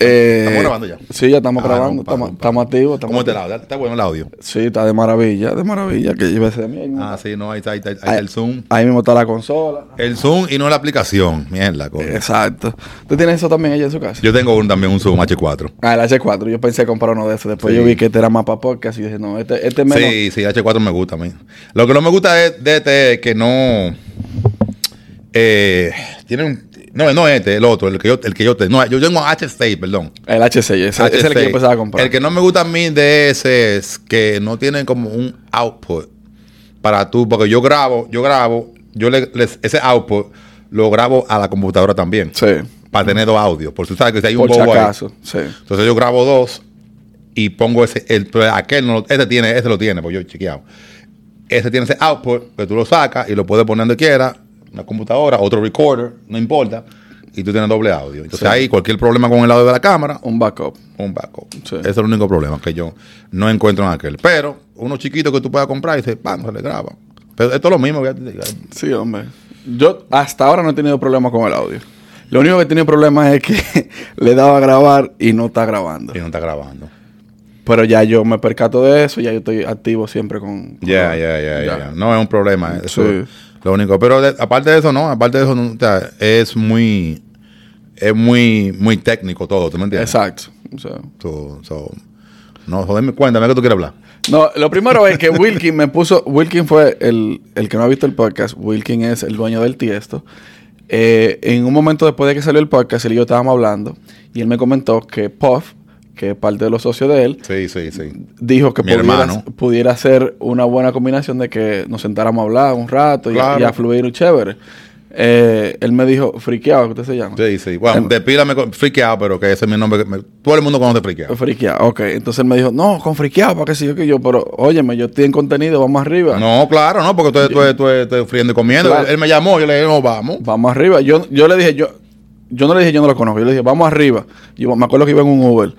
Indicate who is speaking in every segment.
Speaker 1: Eh,
Speaker 2: ¿Estamos grabando ya?
Speaker 1: Sí, ya estamos
Speaker 2: Ah,
Speaker 1: grabando.
Speaker 2: no, pa-
Speaker 1: estamos,
Speaker 2: pa-
Speaker 1: estamos activos. estamos
Speaker 2: ¿Cómo está el
Speaker 1: activos.
Speaker 2: audio? ¿Está bueno el audio?
Speaker 1: Sí, está de maravilla, de maravilla. Que mí. mismo.
Speaker 2: Ah, sí, no, ahí está, ahí está, ahí está
Speaker 1: Ahí-
Speaker 2: el Zoom.
Speaker 1: Ahí mismo está la consola.
Speaker 2: El Zoom y no la aplicación. Mierda, coño.
Speaker 1: Exacto. ¿Tú tienes eso también allá en su casa?
Speaker 2: Yo tengo un, también un Zoom H4.
Speaker 1: Ah, el H4. Yo pensé comprar uno de esos. Después
Speaker 2: Sí.
Speaker 1: yo vi que este era más para podcast y dije, no, este, este es menos.
Speaker 2: Sí, sí, H4 me gusta a mí. Lo que no me gusta de, de este es que no. Eh, tiene un. No, no este, el otro, el que yo, el que yo tengo. No, yo tengo H6, perdón.
Speaker 1: El H6. Ese, ese es el que yo
Speaker 2: H6.
Speaker 1: pensaba comprar.
Speaker 2: El que no me gusta a mí de ese es que no tiene como un output para tú, porque yo grabo, yo grabo, yo le, les- ese output lo grabo a la computadora también.
Speaker 1: Sí.
Speaker 2: Para tener dos audios. Por si sabes que si hay un
Speaker 1: Por si
Speaker 2: bobo ahí.
Speaker 1: Sí.
Speaker 2: Entonces yo grabo dos y pongo ese, el, pero aquel no, este tiene, este lo tiene, pues yo he chequeado. Ese tiene ese output que tú lo sacas y lo puedes poner donde quiera, una computadora, otro recorder, no importa, y tú tienes doble audio. Entonces
Speaker 1: Sí.
Speaker 2: ahí cualquier problema con el audio de la cámara,
Speaker 1: Un backup.
Speaker 2: un backup.
Speaker 1: Sí.
Speaker 2: Ese es el único problema que yo no encuentro en aquel. Pero uno chiquito que tú puedas comprar y dice, ¡pam! se le graba. Pero esto es lo mismo. que-
Speaker 1: Sí, hombre. Yo hasta ahora no he tenido problemas con el audio. Lo único que he tenido problemas es que le daba a grabar y no está grabando.
Speaker 2: Y no está grabando.
Speaker 1: Pero ya yo me percato de eso, ya yo estoy activo siempre con... con-
Speaker 2: Ya, ya, ya, ya. No es un problema. Eso
Speaker 1: Sí.
Speaker 2: Lo único. Pero de- aparte de eso, no. Aparte de eso, no, o sea, es muy. Es muy, muy técnico todo. ¿Tú me entiendes?
Speaker 1: Exacto.
Speaker 2: So, so, no, joderme, cuéntame que tú quieres hablar.
Speaker 1: No, lo primero es que Wilkin me puso. Wilkin fue el, el que no ha visto el podcast. Wilkin es el dueño del tiesto. Eh, en un momento después de que salió el podcast, él y yo estábamos hablando. Y él me comentó que Puff, que es parte de los socios de él,
Speaker 2: Sí, sí, sí.
Speaker 1: dijo que pudiera, pudiera ser una buena combinación de que nos sentáramos a hablar un rato y, a-
Speaker 2: Claro.
Speaker 1: y a fluir chévere. Eh, él me dijo, friqueado, ¿qué usted se llama?
Speaker 2: Sí, sí. Bueno,
Speaker 1: Em-
Speaker 2: despídame con Freakeado, pero que ese es mi nombre. que me- todo el mundo conoce Freakeado.
Speaker 1: Friqueado, ok. Entonces él me dijo, no, con friqueado, para qué sé yo que yo, pero óyeme, yo estoy en contenido, vamos arriba.
Speaker 2: No, claro, no, porque tú, tú, tú, tú, tú friendo y comiendo.
Speaker 1: Claro.
Speaker 2: Él me llamó, yo le dije, no, vamos.
Speaker 1: Vamos arriba. Yo, yo le dije, yo, yo no le dije, yo no lo conozco. Yo le dije, vamos arriba. Yo me acuerdo que iba en un Uber.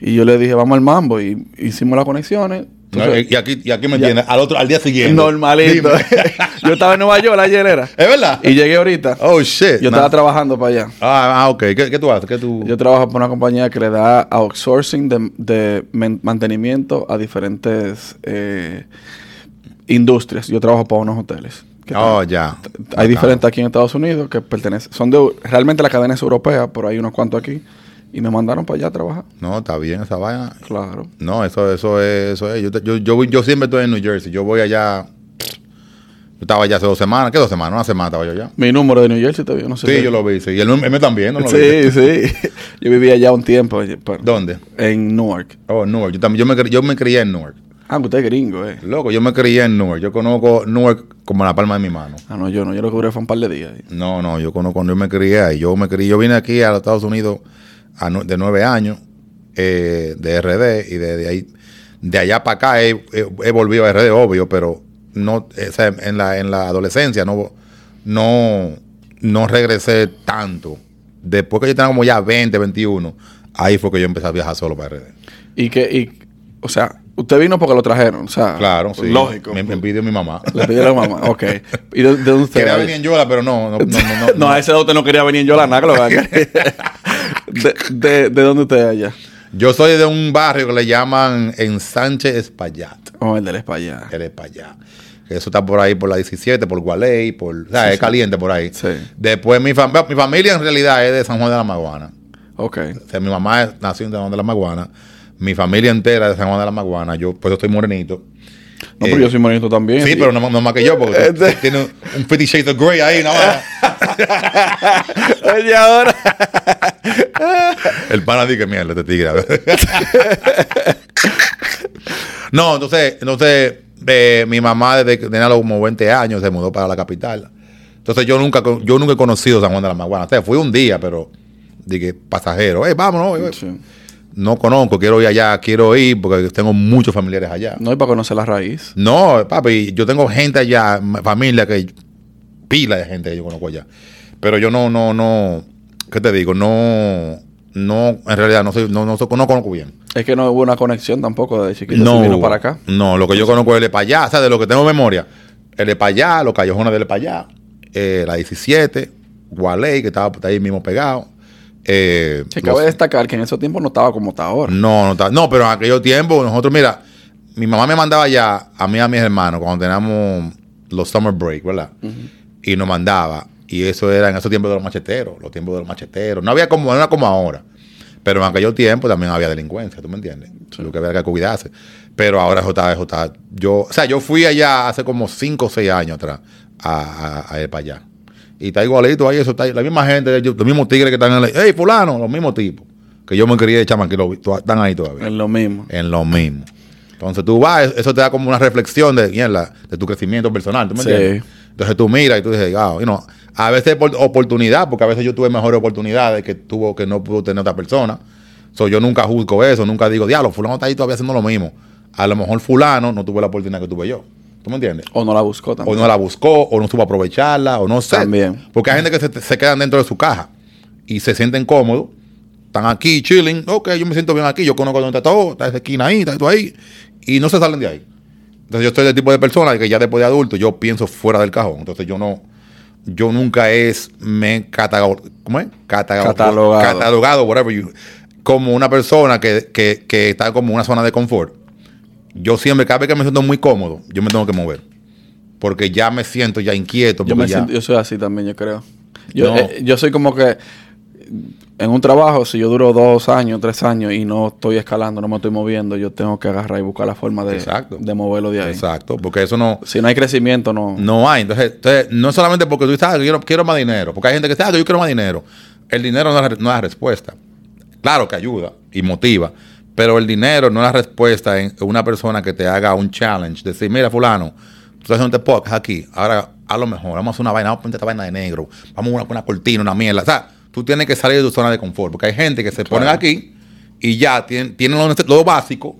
Speaker 1: Y yo le dije, vamos al mambo. Y hicimos las conexiones.
Speaker 2: No, y, aquí, y aquí me entiendes, al otro, al día siguiente.
Speaker 1: normalito. Yo estaba en Nueva York ayer era.
Speaker 2: ¿Es verdad?
Speaker 1: Y llegué ahorita.
Speaker 2: Oh, shit.
Speaker 1: yo
Speaker 2: Nah.
Speaker 1: estaba trabajando para allá.
Speaker 2: Ah, ah, ok. ¿Qué, qué tú haces? ¿Qué tú...?
Speaker 1: Yo trabajo para una compañía que le da outsourcing de, de mantenimiento a diferentes eh, industrias. Yo trabajo para unos hoteles.
Speaker 2: Oh, ya.
Speaker 1: Hay diferentes aquí en Estados Unidos que pertenecen, son de, realmente la cadena es europea, pero hay unos cuantos aquí. Y me mandaron para allá a trabajar.
Speaker 2: No, está bien esa vaina.
Speaker 1: Claro.
Speaker 2: No, eso, eso es, eso es. Yo, te- yo, yo, yo siempre estoy en New Jersey. Yo voy allá. Yo estaba allá hace dos semanas. ¿Qué dos semanas? Una semana estaba yo allá.
Speaker 1: Mi número de New Jersey todavía no sé.
Speaker 2: Sí,
Speaker 1: si-
Speaker 2: yo lo vi. Sí. Y él, él me también, ¿no? Lo vi.
Speaker 1: Sí, sí. Yo vivía allá un tiempo. eh, pero-
Speaker 2: ¿Dónde?
Speaker 1: En Newark.
Speaker 2: Oh, Newark. Yo, también, yo, me, yo me crié en Newark.
Speaker 1: Ah, usted es gringo, eh.
Speaker 2: Loco, yo me crié en Newark. Yo conozco Newark como la palma de mi mano.
Speaker 1: Ah, no, yo no. Yo lo duré fue un par de días.
Speaker 2: No, no, yo conozco, yo me crié ahí. Yo me crié, yo vine aquí a los Estados Unidos de nueve años, eh, de RD, y de, de ahí, de allá para acá he, he- he volvido a RD, obvio, pero no, o sea, en la, en la adolescencia no, no, no regresé tanto. Después que yo tenía como ya 20, 21, ahí fue que yo empecé a viajar solo para RD.
Speaker 1: Y que, y, o sea, usted vino porque lo trajeron. O sea,
Speaker 2: Claro, sí.
Speaker 1: Lógico.
Speaker 2: Me, me pidió mi mamá.
Speaker 1: Le pidió a la mamá. Ok. ¿Y de, de dónde usted
Speaker 2: Quería venir en Yola, pero no, no, no, no, no,
Speaker 1: No, a ese usted no quería venir en Yolanda, que lo. de, de, ¿De dónde usted es allá?
Speaker 2: Yo soy de un barrio que le llaman en Sánchez Espaillat.
Speaker 1: Oh, el del España.
Speaker 2: Él es para allá. Eso está por ahí, por la 17, por Gualey, por, o sea,
Speaker 1: Sí,
Speaker 2: es
Speaker 1: sí.
Speaker 2: caliente por ahí.
Speaker 1: Sí.
Speaker 2: Después mi, fam- mi familia en realidad es de San Juan de la Maguana.
Speaker 1: Ok.
Speaker 2: O sea, mi mamá nació en San Juan de la Maguana. Mi familia entera es de San Juan de la Maguana. Yo, pues yo estoy morenito.
Speaker 1: No,
Speaker 2: Eh,
Speaker 1: pero yo soy bonito también.
Speaker 2: Sí, pero no, no más que yo, porque
Speaker 1: Este-
Speaker 2: tiene un, un Fifty Shades of Grey ahí, ¿no?
Speaker 1: Oye, ahora.
Speaker 2: El pana dice que mierda, este tigre. no, entonces, entonces eh, mi mamá desde que tenía como 20 años se mudó para la capital. Entonces yo nunca, yo nunca he conocido San Juan de la Maguana. O sea, fui un día, pero dije, pasajero, eh, vámonos. eh,
Speaker 1: Sí.
Speaker 2: No conozco, quiero ir allá, quiero ir porque tengo muchos familiares allá.
Speaker 1: No, y para conocer la raíz.
Speaker 2: No, papi, yo tengo gente allá, familia que pila de gente que yo conozco allá. Pero yo no, no, no, ¿qué te digo? No, no, en realidad no soy, no, no, no conozco bien.
Speaker 1: Es que no hubo una conexión tampoco de chiquito.
Speaker 2: No,
Speaker 1: vino para acá.
Speaker 2: No, lo que yo conozco es el de para allá, o sea, de lo que tengo memoria. El de para allá, los callejones del de para allá, eh, la 17, Gualey, que estaba ahí mismo pegado, Eh,
Speaker 1: Se cabe
Speaker 2: los-
Speaker 1: destacar que en esos tiempos no estaba como está ahora.
Speaker 2: no, no, está- no, pero en aquellos tiempos nosotros, mira, mi mamá me mandaba ya a mí y a mis hermanos cuando teníamos los summer break, ¿verdad? Y nos mandaba. Y eso era en esos tiempos de los macheteros, los tiempos de los macheteros. No había como, no era como ahora. Pero en aquellos tiempos también había delincuencia, ¿tú me entiendes? Lo que había que cuidarse. Pero ahora eso está- Yo, o sea, yo fui allá hace como 5 o 6 años atrás a, a, a ir para allá. Y está igualito ahí, eso está ahí. La misma gente, los mismos tigres que están en el. ¡Hey, fulano! Los mismos tipos. Que yo me quería de chamaquito, están ahí todavía
Speaker 1: Es lo mismo.
Speaker 2: en lo mismo. Entonces tú vas, eso te da como una reflexión de, mierda, de tu crecimiento personal, ¿tú me
Speaker 1: Sí.
Speaker 2: entiendes? Entonces tú miras y tú dices, ah, you know, a veces por oportunidad, porque a veces yo tuve mejores oportunidades que tuvo que no pudo tener otra persona. So, yo nunca juzgo eso, nunca digo, diablo, fulano está ahí todavía haciendo lo mismo. A lo mejor fulano no tuvo la oportunidad que tuve yo. ¿Tú me entiendes?
Speaker 1: O no la buscó
Speaker 2: O
Speaker 1: también.
Speaker 2: no la buscó, o no supo aprovecharla, o no sé.
Speaker 1: También.
Speaker 2: Porque hay gente que se, se quedan dentro de su caja y se sienten cómodos. Están aquí, chilling. Ok, yo me siento bien aquí. Yo conozco dónde está todo. Está esa esquina ahí, está esto ahí. Y no se salen de ahí. Entonces yo soy del tipo de persona que ya después de adulto yo pienso fuera del cajón. Entonces yo no... Yo nunca es... Me he ¿Cómo es? Catago-
Speaker 1: Catalogado.
Speaker 2: Catalogado, whatever you... Como una persona que, que, que está como en una zona de confort. Yo siempre, cada vez que me siento muy cómodo, yo me tengo que mover. Porque ya me siento ya inquieto.
Speaker 1: Yo, me
Speaker 2: ya-
Speaker 1: siento- yo soy así también, yo creo. Yo,
Speaker 2: No.
Speaker 1: eh, yo soy como que en un trabajo, si yo duro dos años, tres años y no estoy escalando, no me estoy moviendo, yo tengo que agarrar y buscar la forma de,
Speaker 2: Exacto.
Speaker 1: de moverlo de ahí.
Speaker 2: Exacto, porque eso no,
Speaker 1: Si no hay crecimiento, no.
Speaker 2: no hay. Entonces, entonces, no es solamente porque tú dices, ah, que quiero, quiero más dinero, porque hay gente que dice, ah, yo quiero más dinero. El dinero no es, no es la respuesta. Claro que ayuda y motiva, pero el dinero no es la respuesta en una persona que te haga un challenge. Decir, mira, fulano, tú estás haciendo este podcast aquí, ahora a lo mejor vamos a hacer una vaina, vamos a poner esta vaina de negro, vamos a una, una cortina, una mierda. O sea, tú tienes que salir de tu zona de confort, porque hay gente que se ponen aquí y ya tienen, tienen lo básico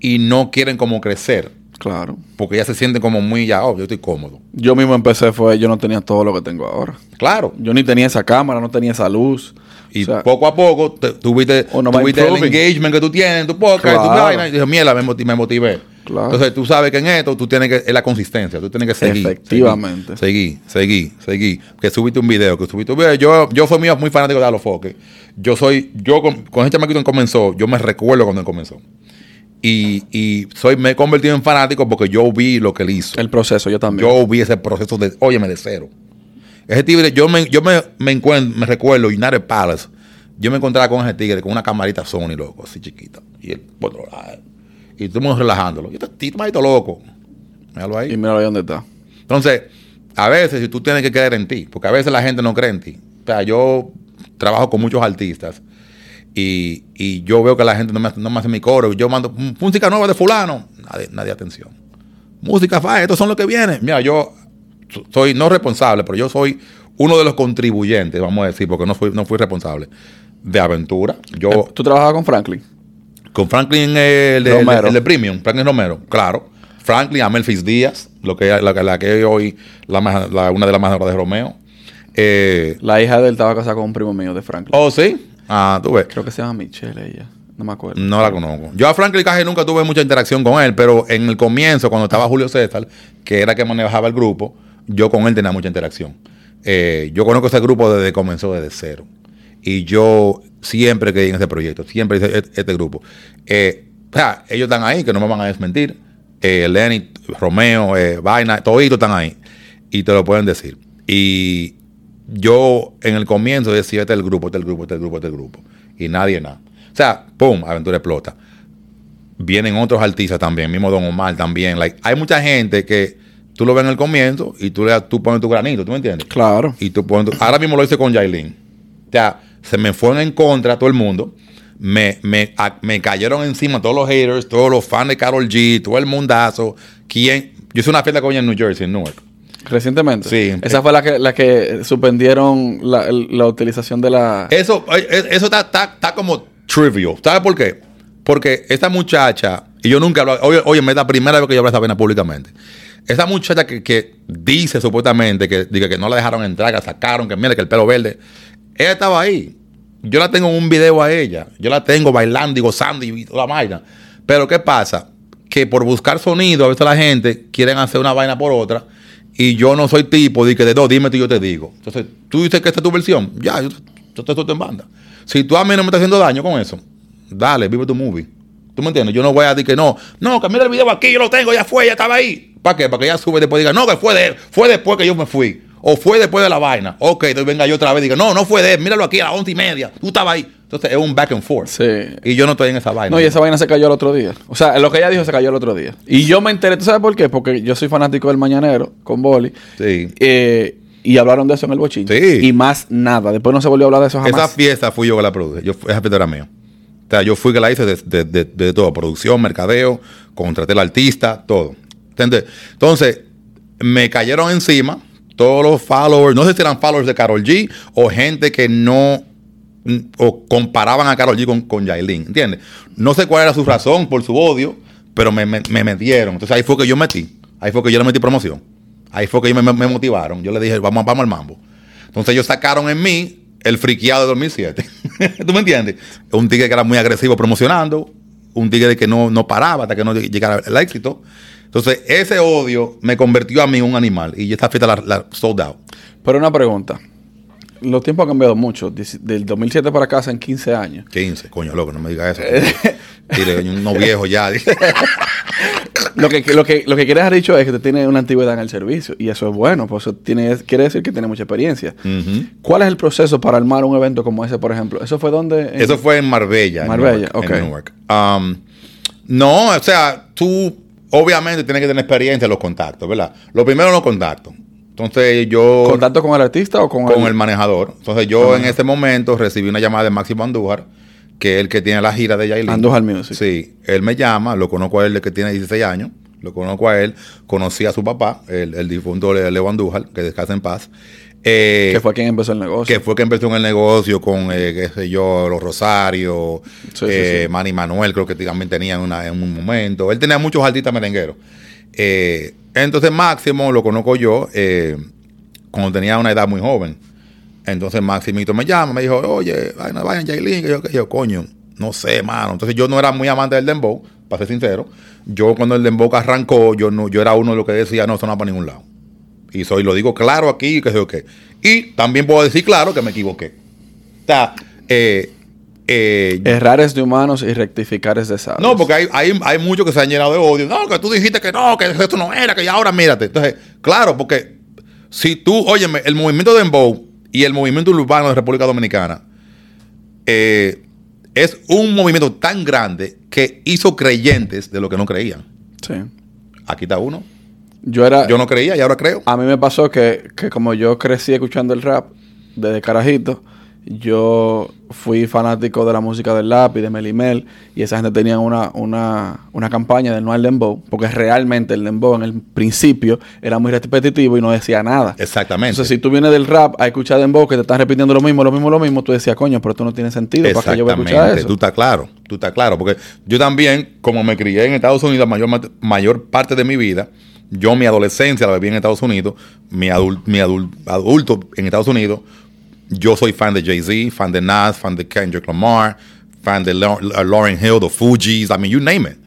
Speaker 2: y no quieren como crecer.
Speaker 1: Claro.
Speaker 2: Porque ya se sienten como muy ya, oh, yo estoy cómodo.
Speaker 1: Yo mismo empecé, fue, yo no tenía todo lo que tengo ahora.
Speaker 2: Claro.
Speaker 1: Yo ni tenía esa cámara, no tenía esa luz.
Speaker 2: Y
Speaker 1: O sea,
Speaker 2: poco a poco te- tuviste, tuviste el engagement que tú tienes en tu podcast,
Speaker 1: Claro.
Speaker 2: vaina, y dije, mierda, me, me motivé.
Speaker 1: Claro.
Speaker 2: Entonces tú sabes que en esto tú tienes que, es la consistencia, tú tienes que seguir.
Speaker 1: Efectivamente.
Speaker 2: Seguir, seguir, seguir. Que subiste un video, que subiste un video. Yo, yo fui muy, muy fanático de Alofoque. Yo soy, yo con, con ese chamaquito comenzó, yo me recuerdo cuando él comenzó. Y, y soy, me he convertido en fanático porque yo vi lo que él hizo.
Speaker 1: el proceso, yo también.
Speaker 2: Yo vi ese proceso de, óyeme, de cero. Ese tigre, yo me, yo me, me encuentro, me recuerdo, United Palace, yo me encontraba con ese tigre con una camarita Sony, loco, así chiquita. Y él, por otro lado. Y todo el mundo relajándolo. Y este tipo maldito loco. Míralo ahí.
Speaker 1: y mira ahí dónde está.
Speaker 2: Entonces, a veces, si tú tienes que creer en ti, porque a veces la gente no cree en ti. O sea, yo trabajo con muchos artistas y, y yo veo que la gente no me, hace- no me hace mi coro. Yo mando "Mm, música nueva de fulano. Nadie, nadie atención. Música fa, estos son los que vienen. Mira, yo soy no responsable, pero yo soy uno de los contribuyentes, vamos a decir, porque no fui, no fui responsable, de aventura. Yo,
Speaker 1: Eh, ¿Tú trabajabas con Franklin?
Speaker 2: con Franklin, eh, el de,
Speaker 1: Romero.
Speaker 2: el de- el de Premium, Franklin Romero, claro. Franklin, a Memphis Díaz, lo que, la, que- la que hoy la, una de las más de Romeo. Eh,
Speaker 1: La hija de él estaba casada con un primo mío de Franklin.
Speaker 2: oh, sí. Ah, tú ves.
Speaker 1: Creo que se llama Michelle ella. No me acuerdo.
Speaker 2: No la conozco. Yo a Franklin casi nunca tuve mucha interacción con él, pero en el comienzo, cuando estaba Julio César, que era que manejaba el grupo, yo con él tenía mucha interacción. Eh, yo conozco ese grupo desde que comenzó desde cero. Y yo siempre creí en ese proyecto, siempre hice este, este grupo. Eh, o sea, ellos están ahí, que no me van a desmentir. Eh, Lenny, Romeo, eh, Vaina, todos están ahí. Y te lo pueden decir. Y yo en el comienzo decía, este es el grupo, este es el grupo, este es el grupo, este es el grupo. Y nadie nada. O sea, pum, aventura explota. Vienen otros artistas también, mismo Don Omar también. Like, hay mucha gente que tú lo ves en el comienzo y tú, le, tú pones tu granito, ¿tú me entiendes?
Speaker 1: Claro.
Speaker 2: Y tú pones tu- ahora mismo lo hice con Yailin. O sea, se me fueron en contra todo el mundo. Me, me, a- me cayeron encima todos los haters, todos los fans de Carol G, todo el mundazo. ¿Quién? Yo hice una fiesta con ella en New Jersey, en Newark.
Speaker 1: Recientemente.
Speaker 2: Sí.
Speaker 1: Esa fue la que, la que suspendieron la, la utilización de la.
Speaker 2: Eso, eh, eh, eso está, está, está como trivial. ¿Sabes por qué? Porque esta muchacha, y yo nunca hablo, oye, oye, es la primera vez que yo hablo de esta pena públicamente. Esa muchacha que, que dice supuestamente que, diga que no la dejaron entrar, que la sacaron, que mire que el pelo verde, ella estaba ahí. Yo la tengo en un video a ella. Yo la tengo bailando y gozando y toda la vaina. Pero ¿qué pasa? Que por buscar sonido, a veces la gente quieren hacer una vaina por otra. Y yo no soy tipo de que de dos, dime tú y yo te digo. Entonces, tú dices que esta es tu versión. Ya, yo- te estoy en banda. Si tú a mí no me estás haciendo daño con eso, dale, vive tu movie. ¿Tú me entiendes? Yo no voy a decir que no. No, que mira el video aquí, yo lo tengo, ya fue, ya estaba ahí. ¿Para qué? Para que ella sube y después diga, no, que fue de él, fue después que yo me fui. O fue después de la vaina. Ok, entonces venga yo otra vez y diga, no, no fue de él, míralo aquí a las once y media, tú estabas ahí. Entonces es un back and forth.
Speaker 1: Sí.
Speaker 2: Y yo no estoy en esa vaina.
Speaker 1: No, y esa vaina se cayó el otro día. O sea, lo que ella dijo se cayó el otro día. Y yo me enteré, ¿tú sabes por qué? Porque yo soy fanático del Mañanero con Boli.
Speaker 2: Sí.
Speaker 1: Eh, y hablaron de eso en el bochinche.
Speaker 2: Sí.
Speaker 1: Y más nada. Después no se volvió a hablar de eso jamás.
Speaker 2: Esa fiesta fui yo que la produje. Yo, esa fiesta era mía. O sea, yo fui que la hice de, de- todo. Producción, mercadeo, contraté al artista, todo. ¿Entiendes? Entonces, me cayeron encima todos los followers. No sé si eran followers de Carol G o gente que no... mm, O comparaban a Carol G con, con Yailin. ¿Entiendes? No sé cuál era su razón por su odio, pero me, me- me metieron. Entonces ahí fue que yo metí. Ahí fue que yo le metí promoción. Ahí fue que ellos me, me motivaron. Yo le dije, vamos, vamos al mambo. Entonces ellos sacaron en mí el friqueado de 2007. ¿Tú me entiendes? Un tigre que era muy agresivo promocionando, un tigre que no, no paraba hasta que no llegara el éxito. Entonces ese odio me convirtió a mí en un animal y esta fiesta la, la sold out.
Speaker 1: Pero una pregunta. Los tiempos han cambiado mucho. Del 2007 para acá en 15 años.
Speaker 2: 15, coño, loco, no me digas eso. Dile, uno viejo ya.
Speaker 1: Lo que, lo que, lo que quieres haber dicho es que te tiene una antigüedad en el servicio. Y eso es bueno. Pues eso tiene, quiere decir que tiene mucha experiencia. ¿Cuál es el proceso para armar un evento como ese, por ejemplo? ¿Eso fue donde? En-
Speaker 2: Eso fue en Marbella. en
Speaker 1: Marbella,
Speaker 2: en. Newark. Um, no, o sea, tú obviamente tienes que tener experiencia en los contactos, ¿verdad? Lo primero los contactos. Entonces yo...
Speaker 1: ¿Contacto con el artista o con,
Speaker 2: con el manejador. Entonces yo en ese momento recibí una llamada de Máximo Andújar, que es el que tiene la gira de Yailin.
Speaker 1: Andújar Music.
Speaker 2: Sí, él me llama, lo conozco a él de que tiene 16 años, lo conozco a él, conocí a su papá, el, el difunto Le- Leo Andújar, que descansa en paz. Eh,
Speaker 1: que fue quien empezó el negocio?
Speaker 2: que fue que empezó en el negocio con, eh, qué sé yo, los Rosarios,
Speaker 1: Sí,
Speaker 2: eh,
Speaker 1: sí.
Speaker 2: Manny Manuel, creo que también tenía una- en un momento. Él tenía muchos artistas merengueros. Eh, entonces Máximo lo conozco yo eh, cuando tenía una edad muy joven. Entonces Maximito me llama, me dijo, oye, vayan, vayan, Yailin, que yo, que yo, coño, no sé, mano. Entonces yo no era muy amante del dembow, para ser sincero. Yo cuando el dembow arrancó, yo no, yo era uno de los que decía, no, eso no va para ningún lado. Y soy, lo digo claro aquí, que sé yo qué. Y también puedo decir claro que me equivoqué. O sea, eh, eh,
Speaker 1: Errar es de humanos y rectificar es de sabios.
Speaker 2: no, porque hay, hay, hay muchos que se han llenado de odio. No, que tú dijiste que no, que esto no era, que ya ahora mírate. Entonces, claro, porque si tú, óyeme, el movimiento de Dembow y el movimiento urbano de República Dominicana eh, es un movimiento tan grande que hizo creyentes de lo que no creían.
Speaker 1: Sí.
Speaker 2: Aquí está uno.
Speaker 1: Yo era...
Speaker 2: Yo no creía y ahora creo.
Speaker 1: A mí me pasó que, que como yo crecí escuchando el rap desde carajito, yo fui fanático de la música del lápiz, de Melimel, y esa gente tenía una, una, una campaña de no al dembow, porque realmente el dembow en el principio era muy repetitivo y no decía nada.
Speaker 2: Exactamente.
Speaker 1: Entonces, si tú vienes del rap a escuchar dembow que te están repitiendo lo mismo, lo mismo, lo mismo, tú decías, coño, pero esto no tiene sentido, ¿para qué yo voy a escuchar eso?
Speaker 2: Tú estás claro, tú estás claro. Porque yo también, como me crié en Estados Unidos la mayor, mayor parte de mi vida, yo mi adolescencia la viví en Estados Unidos, mi, adul- mi adul- adulto en Estados Unidos, yo soy fan de Jay-Z, fan de Nas, fan de Kendrick Lamar, fan de Lau- uh, Hill, the Fugees, I mean, you name it.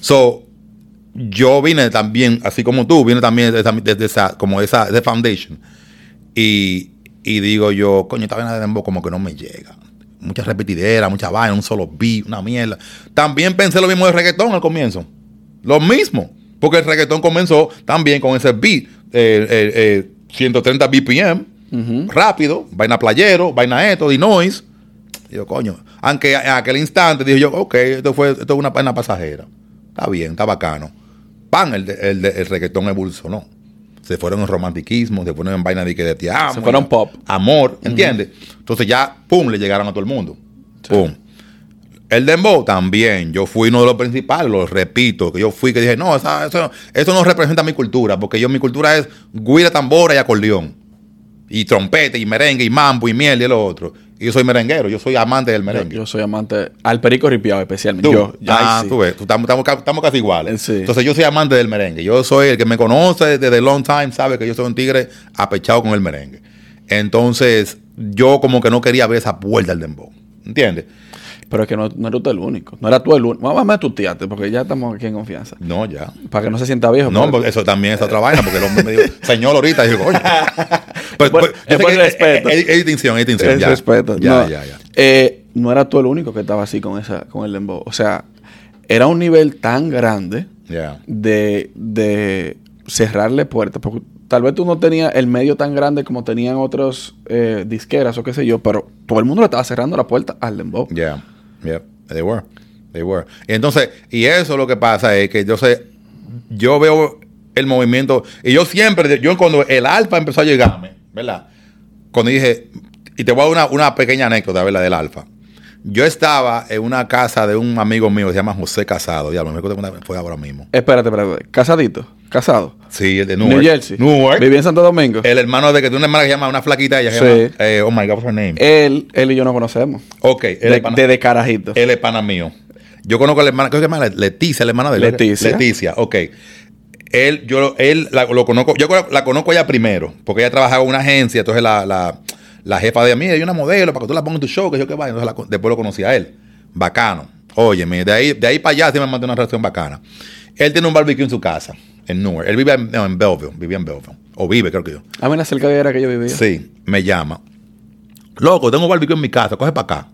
Speaker 2: So, yo vine también, así como tú, vine también desde, esa- desde esa, como esa, de foundation. Y, y digo yo, coño, esta vaina de dembow como que no me llega. Mucha repetidera, mucha vaina, un solo beat, una mierda. También pensé lo mismo de reggaetón al comienzo. Lo mismo. Porque el reggaetón comenzó también con ese beat, eh, eh, eh, 130 BPM, rápido, vaina playero, vaina esto, y noise. Digo, coño. Aunque en aquel instante dije yo, ok, esto fue esto es una vaina pasajera. Está bien, está bacano. Pan, el, el, el reggaetón evolucionó. Se fueron en romanticismo, se fueron en vaina de que de te amo,
Speaker 1: Se fueron pop.
Speaker 2: Amor, ¿entiendes? Entonces ya, pum, le llegaron a todo el mundo. Pum. El dembow también. Yo fui uno de los principales, lo repito, que yo fui que dije, no, esa- eso, eso no representa mi cultura, porque yo mi cultura es guira, tambora y acordeón. Y trompeta, y merengue, y mambo, y miel, y lo otro. Y yo soy merenguero, yo soy amante del merengue.
Speaker 1: yo soy amante al perico ripiado especialmente.
Speaker 2: Tú,
Speaker 1: Yo, yo-
Speaker 2: ah,
Speaker 1: sí.
Speaker 2: tú ves, estamos, estamos ca- estamos casi iguales.
Speaker 1: Sí.
Speaker 2: Entonces yo soy amante del merengue. Yo soy el que me conoce desde long time, sabe que yo soy un tigre apechado con el merengue. Entonces yo como que no quería ver esa puerta del dembow. ¿Entiendes?
Speaker 1: Pero es que no, no era tú el único. No era tú el único. Vamos a tutearte porque ya estamos aquí en confianza.
Speaker 2: No, ya.
Speaker 1: Para que no se sienta viejo.
Speaker 2: No, porque eso también es otra vaina, porque el hombre me dijo, señor ahorita, y yo, coño. Pues,
Speaker 1: Después-
Speaker 2: pues, yo
Speaker 1: después respeto.
Speaker 2: Es, distinción, es distinción. Ya.
Speaker 1: respeto.
Speaker 2: Ya,
Speaker 1: No,
Speaker 2: ya, ya.
Speaker 1: eh, no era tú el único que estaba así con esa, con el dembow. O sea, era un nivel tan grande
Speaker 2: Ya.
Speaker 1: de, de cerrarle puertas. Porque tal vez tú no tenías el medio tan grande como tenían otros eh, disqueras o qué sé yo, pero todo el mundo le estaba cerrando la puerta al dembow.
Speaker 2: Yeah, yeah, they were, they were. Y entonces, y eso lo que pasa es que yo sé, yo veo el movimiento, y yo siempre, yo cuando el alfa empezó a llegarme, ¿verdad? Cuando dije, y te voy a dar una, una pequeña anécdota, ¿verdad? Del alfa. Yo estaba en una casa de un amigo mío que se llama José Casado, ya me recuerdo cuando fue ahora mismo.
Speaker 1: Espérate, espérate. ¿Casadito? ¿Casado?
Speaker 2: Sí, de
Speaker 1: New
Speaker 2: Newark.
Speaker 1: Jersey.
Speaker 2: Newark.
Speaker 1: ¿Vivía en Santo Domingo?
Speaker 2: El hermano de que tiene una hermana que se llama, una flaquita, ella se
Speaker 1: Sí.
Speaker 2: llama, eh, oh my God, what's her name?
Speaker 1: Él, él y yo nos conocemos.
Speaker 2: ok, él
Speaker 1: De,
Speaker 2: es pana-
Speaker 1: desde carajito.
Speaker 2: Él es pana mío. Yo conozco a la hermana, que se llama Leticia, la hermana de él.
Speaker 1: Leticia.
Speaker 2: Leticia, ok. Él, yo, él la, lo conozco, yo la conozco a ella primero, porque ella trabajaba en una agencia, entonces la, la, la jefa de mí, hay una modelo para que tú la pongas en tu show, que yo que vaya. Entonces la- después lo conocí a él. Bacano. Óyeme, de ahí, de ahí para allá sí me mandó una relación bacana. Él tiene un barbecue en su casa, en Newark. Él vive en, no, en Belleville, vivía en Belleville. O vive, creo que yo.
Speaker 1: A mí la cerca de era que yo vivía.
Speaker 2: Sí, me llama. Loco, tengo un barbecue en mi casa, coge para acá.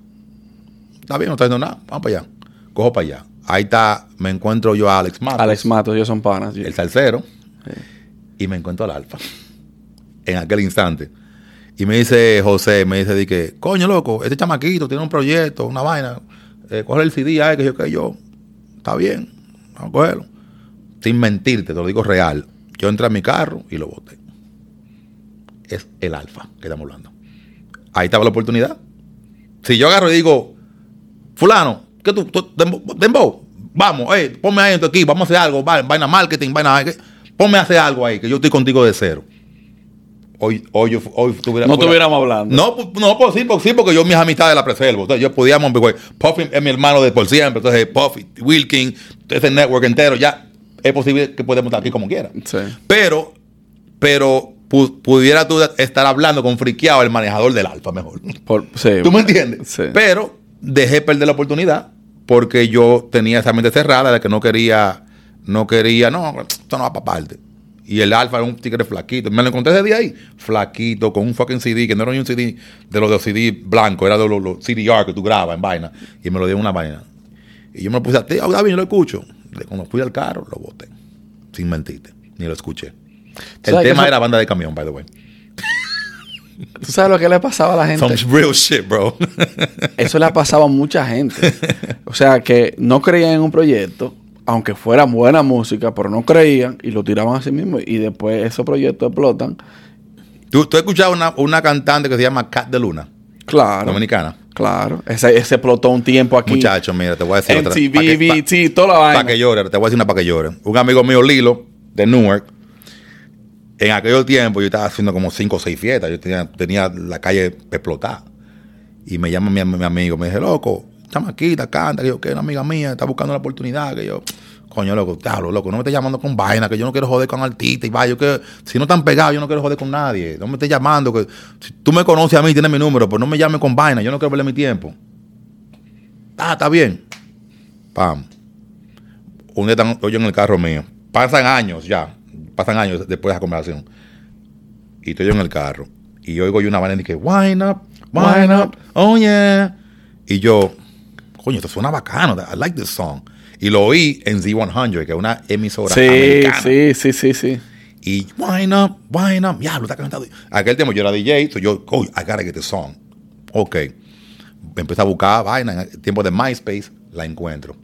Speaker 2: Está bien, no está haciendo nada, vamos para allá. Cojo para allá. Ahí está, me encuentro yo a Alex Matos,
Speaker 1: Alex Matos, ellos son panas.
Speaker 2: el salsero, y me encuentro al Alfa. En aquel instante. Y me dice José, me dice, di que, coño, loco, este chamaquito tiene un proyecto, una vaina. Eh, coge el CD, ay, que yo, que yo. Está bien, vamos cogerlo. Sin mentirte, te lo digo real. Yo entré a mi carro y lo boté. Es el alfa que estamos hablando. Ahí estaba la oportunidad. Si yo agarro y digo, fulano, ¿qué tú? tú Dembow, vamos, hey, ponme ahí en tu equipo, vamos a hacer algo, va- vaina marketing, vaina, ¿qué? ponme a hacer algo ahí, que yo estoy contigo de cero. Hoy, hoy, hoy tuviera-
Speaker 1: No estuviéramos hablando.
Speaker 2: no, no, pues sí, pues sí, porque yo mis amistades las preservo. Entonces yo podíamos, pues, Puffy es mi hermano de por siempre. Entonces Puffy, Wilkin, ese network entero, ya es posible que podemos estar aquí como quiera.
Speaker 1: Sí.
Speaker 2: Pero, pero pu- pudiera tú estar hablando con friqueado el manejador del alfa mejor.
Speaker 1: Por- sí.
Speaker 2: ¿Tú me entiendes?
Speaker 1: Sí.
Speaker 2: Pero dejé perder la oportunidad porque yo tenía esa mente cerrada de que no quería, no quería, no, esto no va para parte. Y el alfa era un tigre flaquito. Me lo encontré ese día ahí, flaquito, con un fucking CD, que no era ni un CD de los de CD blancos, era de los, los CDR que tú grabas en vaina. Y me lo dio en una vaina. Y yo me lo puse a ti, David, yo lo escucho. Cuando fui al carro, lo boté. Sin mentirte. Ni lo escuché. El
Speaker 1: ¿Sabes que
Speaker 2: tema
Speaker 1: eso-
Speaker 2: era banda de camión, by the way.
Speaker 1: ¿Tú sabes lo que le pasaba a la gente?
Speaker 2: Some real shit, bro.
Speaker 1: Eso le ha pasado a mucha gente. O sea, que no creían en un proyecto, aunque fuera buena música, pero no creían y lo tiraban a sí mismo. Y después esos proyectos explotan.
Speaker 2: ¿Tú, tú has escuchado una, una cantante que se llama Cat de Luna,
Speaker 1: Claro.
Speaker 2: dominicana?
Speaker 1: Claro. Ese, ese explotó un tiempo aquí.
Speaker 2: Muchacho, mira, te voy a decir otra.
Speaker 1: MTV,
Speaker 2: Pa' que- pa-
Speaker 1: toda la vaina.
Speaker 2: Para que llore, te voy a decir una para que llore. Un amigo mío, Lilo, de Newark, en aquel tiempo yo estaba haciendo como cinco o seis fiestas. Yo tenía, tenía la calle explotada. Y me llama mi, mi amigo, me dice, loco, chamaquita, canta, que yo, que una amiga mía está buscando una oportunidad, que yo, coño, loco, diablo, loco, no me estés llamando con vaina, que yo no quiero joder con artistas y vaya, yo que, si no están pegados, yo no quiero joder con nadie. No me estés llamando, que si tú me conoces a mí, tienes mi número, pues no me llames con vaina, yo no quiero perder mi tiempo. Ah, está bien. Pam. Un día están- yo en el carro mío. Pasan años ya. Pasan años después de esa conversación. Y estoy yo en el carro. Y oigo yo una vaina y que, wine up, wine
Speaker 1: Wine
Speaker 2: up, oh yeah. Y yo, coño, esto suena bacano. I like this song. Y lo oí en Z100, que es una emisora
Speaker 1: Sí,
Speaker 2: americana.
Speaker 1: sí, sí, sí, sí.
Speaker 2: Y wine up, wine up. Ya, lo está cantando. Aquel tiempo yo era DJ, so yo, oh, I gotta get the song. Ok. Empecé a buscar vaina. En el tiempo de MySpace, la encuentro.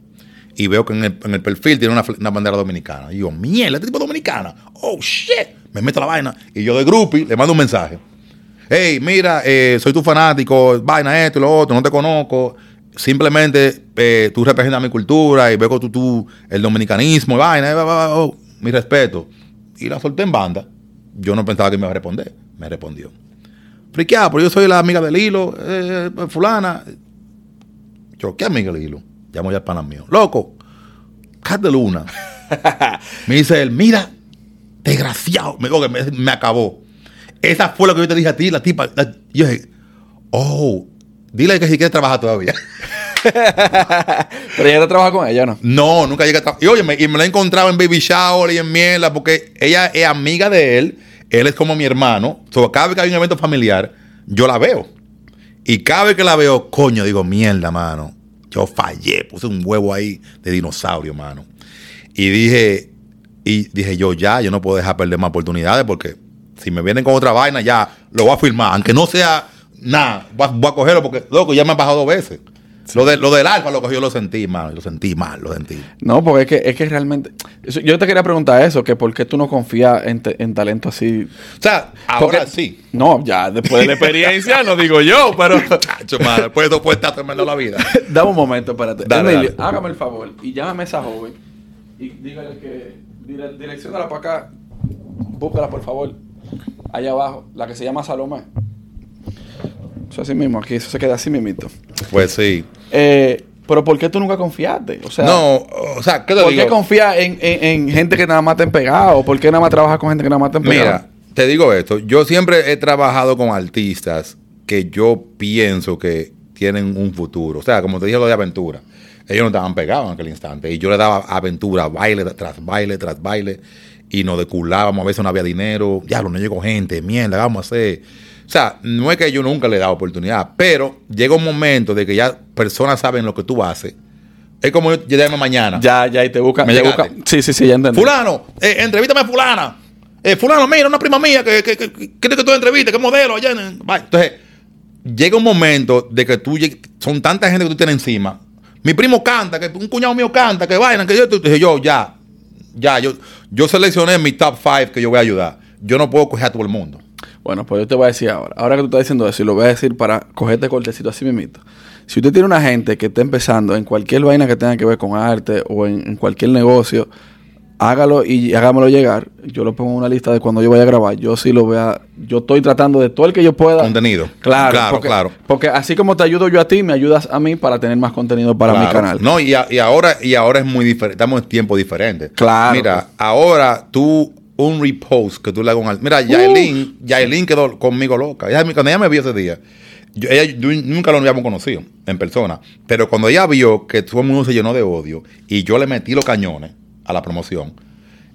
Speaker 2: Y veo que en el, en el perfil tiene una bandera dominicana. Y yo, mierda, este tipo es dominicana. Oh, shit. Me meto la vaina. Y yo de groupie le mando un mensaje. Hey, mira, eh, soy tu fanático, vaina esto y lo otro, no te conozco. Simplemente eh, tú representas mi cultura y veo tú, tú el dominicanismo, y vaina, eh, va, va, va, oh, mi respeto. Y la solté en banda. Yo no pensaba que me iba a responder. Me respondió. Friqueado, pero yo soy la amiga del hilo, eh, eh, fulana. Yo, ¿qué amiga del hilo? Llamo ya al pana mío. Loco, Cat de Luna. me dice él, mira, desgraciado. Me, dijo que me, me acabó. Esa fue lo que yo te dije a ti, la tipa. la- yo dije, oh, dile que si quiere trabajar todavía.
Speaker 1: Pero ella no trabaja con ella, ¿no?
Speaker 2: No, nunca llega a tra- Y oye, me, y me la he encontrado en Baby Shower y en mierda, porque ella es amiga de él, él es como mi hermano. So, cada vez que hay un evento familiar, yo la veo. Y cada vez que la veo, coño, digo, mierda, mano. Yo fallé, puse un huevo ahí de dinosaurio, mano. Y dije, y dije yo, ya, yo no puedo dejar perder más oportunidades porque si me vienen con otra vaina, ya lo voy a firmar. Aunque no sea nada, voy a, voy a cogerlo porque, loco, ya me han bajado dos veces. Lo, de, lo del alfa, lo que yo lo sentí, mano. Lo sentí mal, lo sentí.
Speaker 1: No, porque es que, es que realmente... yo te quería preguntar eso, que por qué tú no confías en, te- en talento así...
Speaker 2: O sea, ahora
Speaker 1: Porque-
Speaker 2: sí.
Speaker 1: No, ya, después de la experiencia, no digo yo, pero...
Speaker 2: Chacho, madre, después de tremendo la vida.
Speaker 1: Dame un momento, espérate.
Speaker 2: Dale,
Speaker 1: Emilio,
Speaker 2: dale.
Speaker 1: hágame el favor y llámame a esa joven y dígale que dire, direcciónala para acá. Búscala, por favor. Allá abajo, la que se llama Salomé. Eso así mismo, aquí eso se queda así mismito.
Speaker 2: Pues sí.
Speaker 1: Eh, pero ¿por qué tú nunca confiaste? O sea,
Speaker 2: no, o sea, ¿qué te
Speaker 1: ¿por
Speaker 2: digo?
Speaker 1: qué confías en, en- en gente que nada más te han pegado? ¿Por qué nada más trabajas con gente que nada más te han pegado?
Speaker 2: Mira, te digo esto. Yo siempre he trabajado con artistas que yo pienso que tienen un futuro. O sea, como te dije lo de aventura. Ellos no estaban pegados en aquel instante. Y yo le daba aventura, baile tras baile tras baile. Y nos deculábamos. A veces no había dinero. Diablo, no llegó gente. Mierda, vamos a hacer. O sea, no es que yo nunca le he dado oportunidad. Pero llega un momento de que ya personas saben lo que tú haces. Es como yo llegarme mañana.
Speaker 1: Ya, ya, y te buscan.
Speaker 2: Me
Speaker 1: te buscan- Sí, sí, sí, ya entendí.
Speaker 2: Fulano, eh, a fulana. Eh, fulano, mira, una prima mía que, que, que, que que tú entrevistes, que modelo allá en... Entonces, llega un momento de que tú... Son tanta gente que tú tienes encima. Mi primo canta, que un cuñado mío canta, que vaina, que yo... Dije yo, ya, ya, yo, yo seleccioné mi top five que yo voy a ayudar. Yo no puedo coger a todo el mundo.
Speaker 1: Bueno, pues yo te voy a decir ahora. Ahora que tú estás diciendo eso, y lo voy a decir para cogerte cortecito así mismito. Si usted tiene una gente que está empezando en cualquier vaina que tenga que ver con arte o en, en cualquier negocio, hágalo y hágamelo llegar. Yo lo pongo en una lista de cuando yo vaya a grabar. Yo sí lo voy a... Yo estoy tratando de todo el que yo pueda.
Speaker 2: Contenido.
Speaker 1: Claro,
Speaker 2: Claro,
Speaker 1: porque,
Speaker 2: claro.
Speaker 1: Porque así como te ayudo yo a ti, me ayudas a mí para tener más contenido para mi canal.
Speaker 2: No, y, a- y ahora, y ahora es muy diferente. Estamos en tiempos diferentes.
Speaker 1: Claro.
Speaker 2: Mira, ahora tú, un repost que tú le hagas un. Mira, Yaelin, Yaelin quedó conmigo loca. Ella, cuando ella me vio ese día, yo- ella, yo nunca lo habíamos conocido en persona. Pero cuando ella vio que todo el mundo se llenó de odio y yo le metí los cañones a la promoción,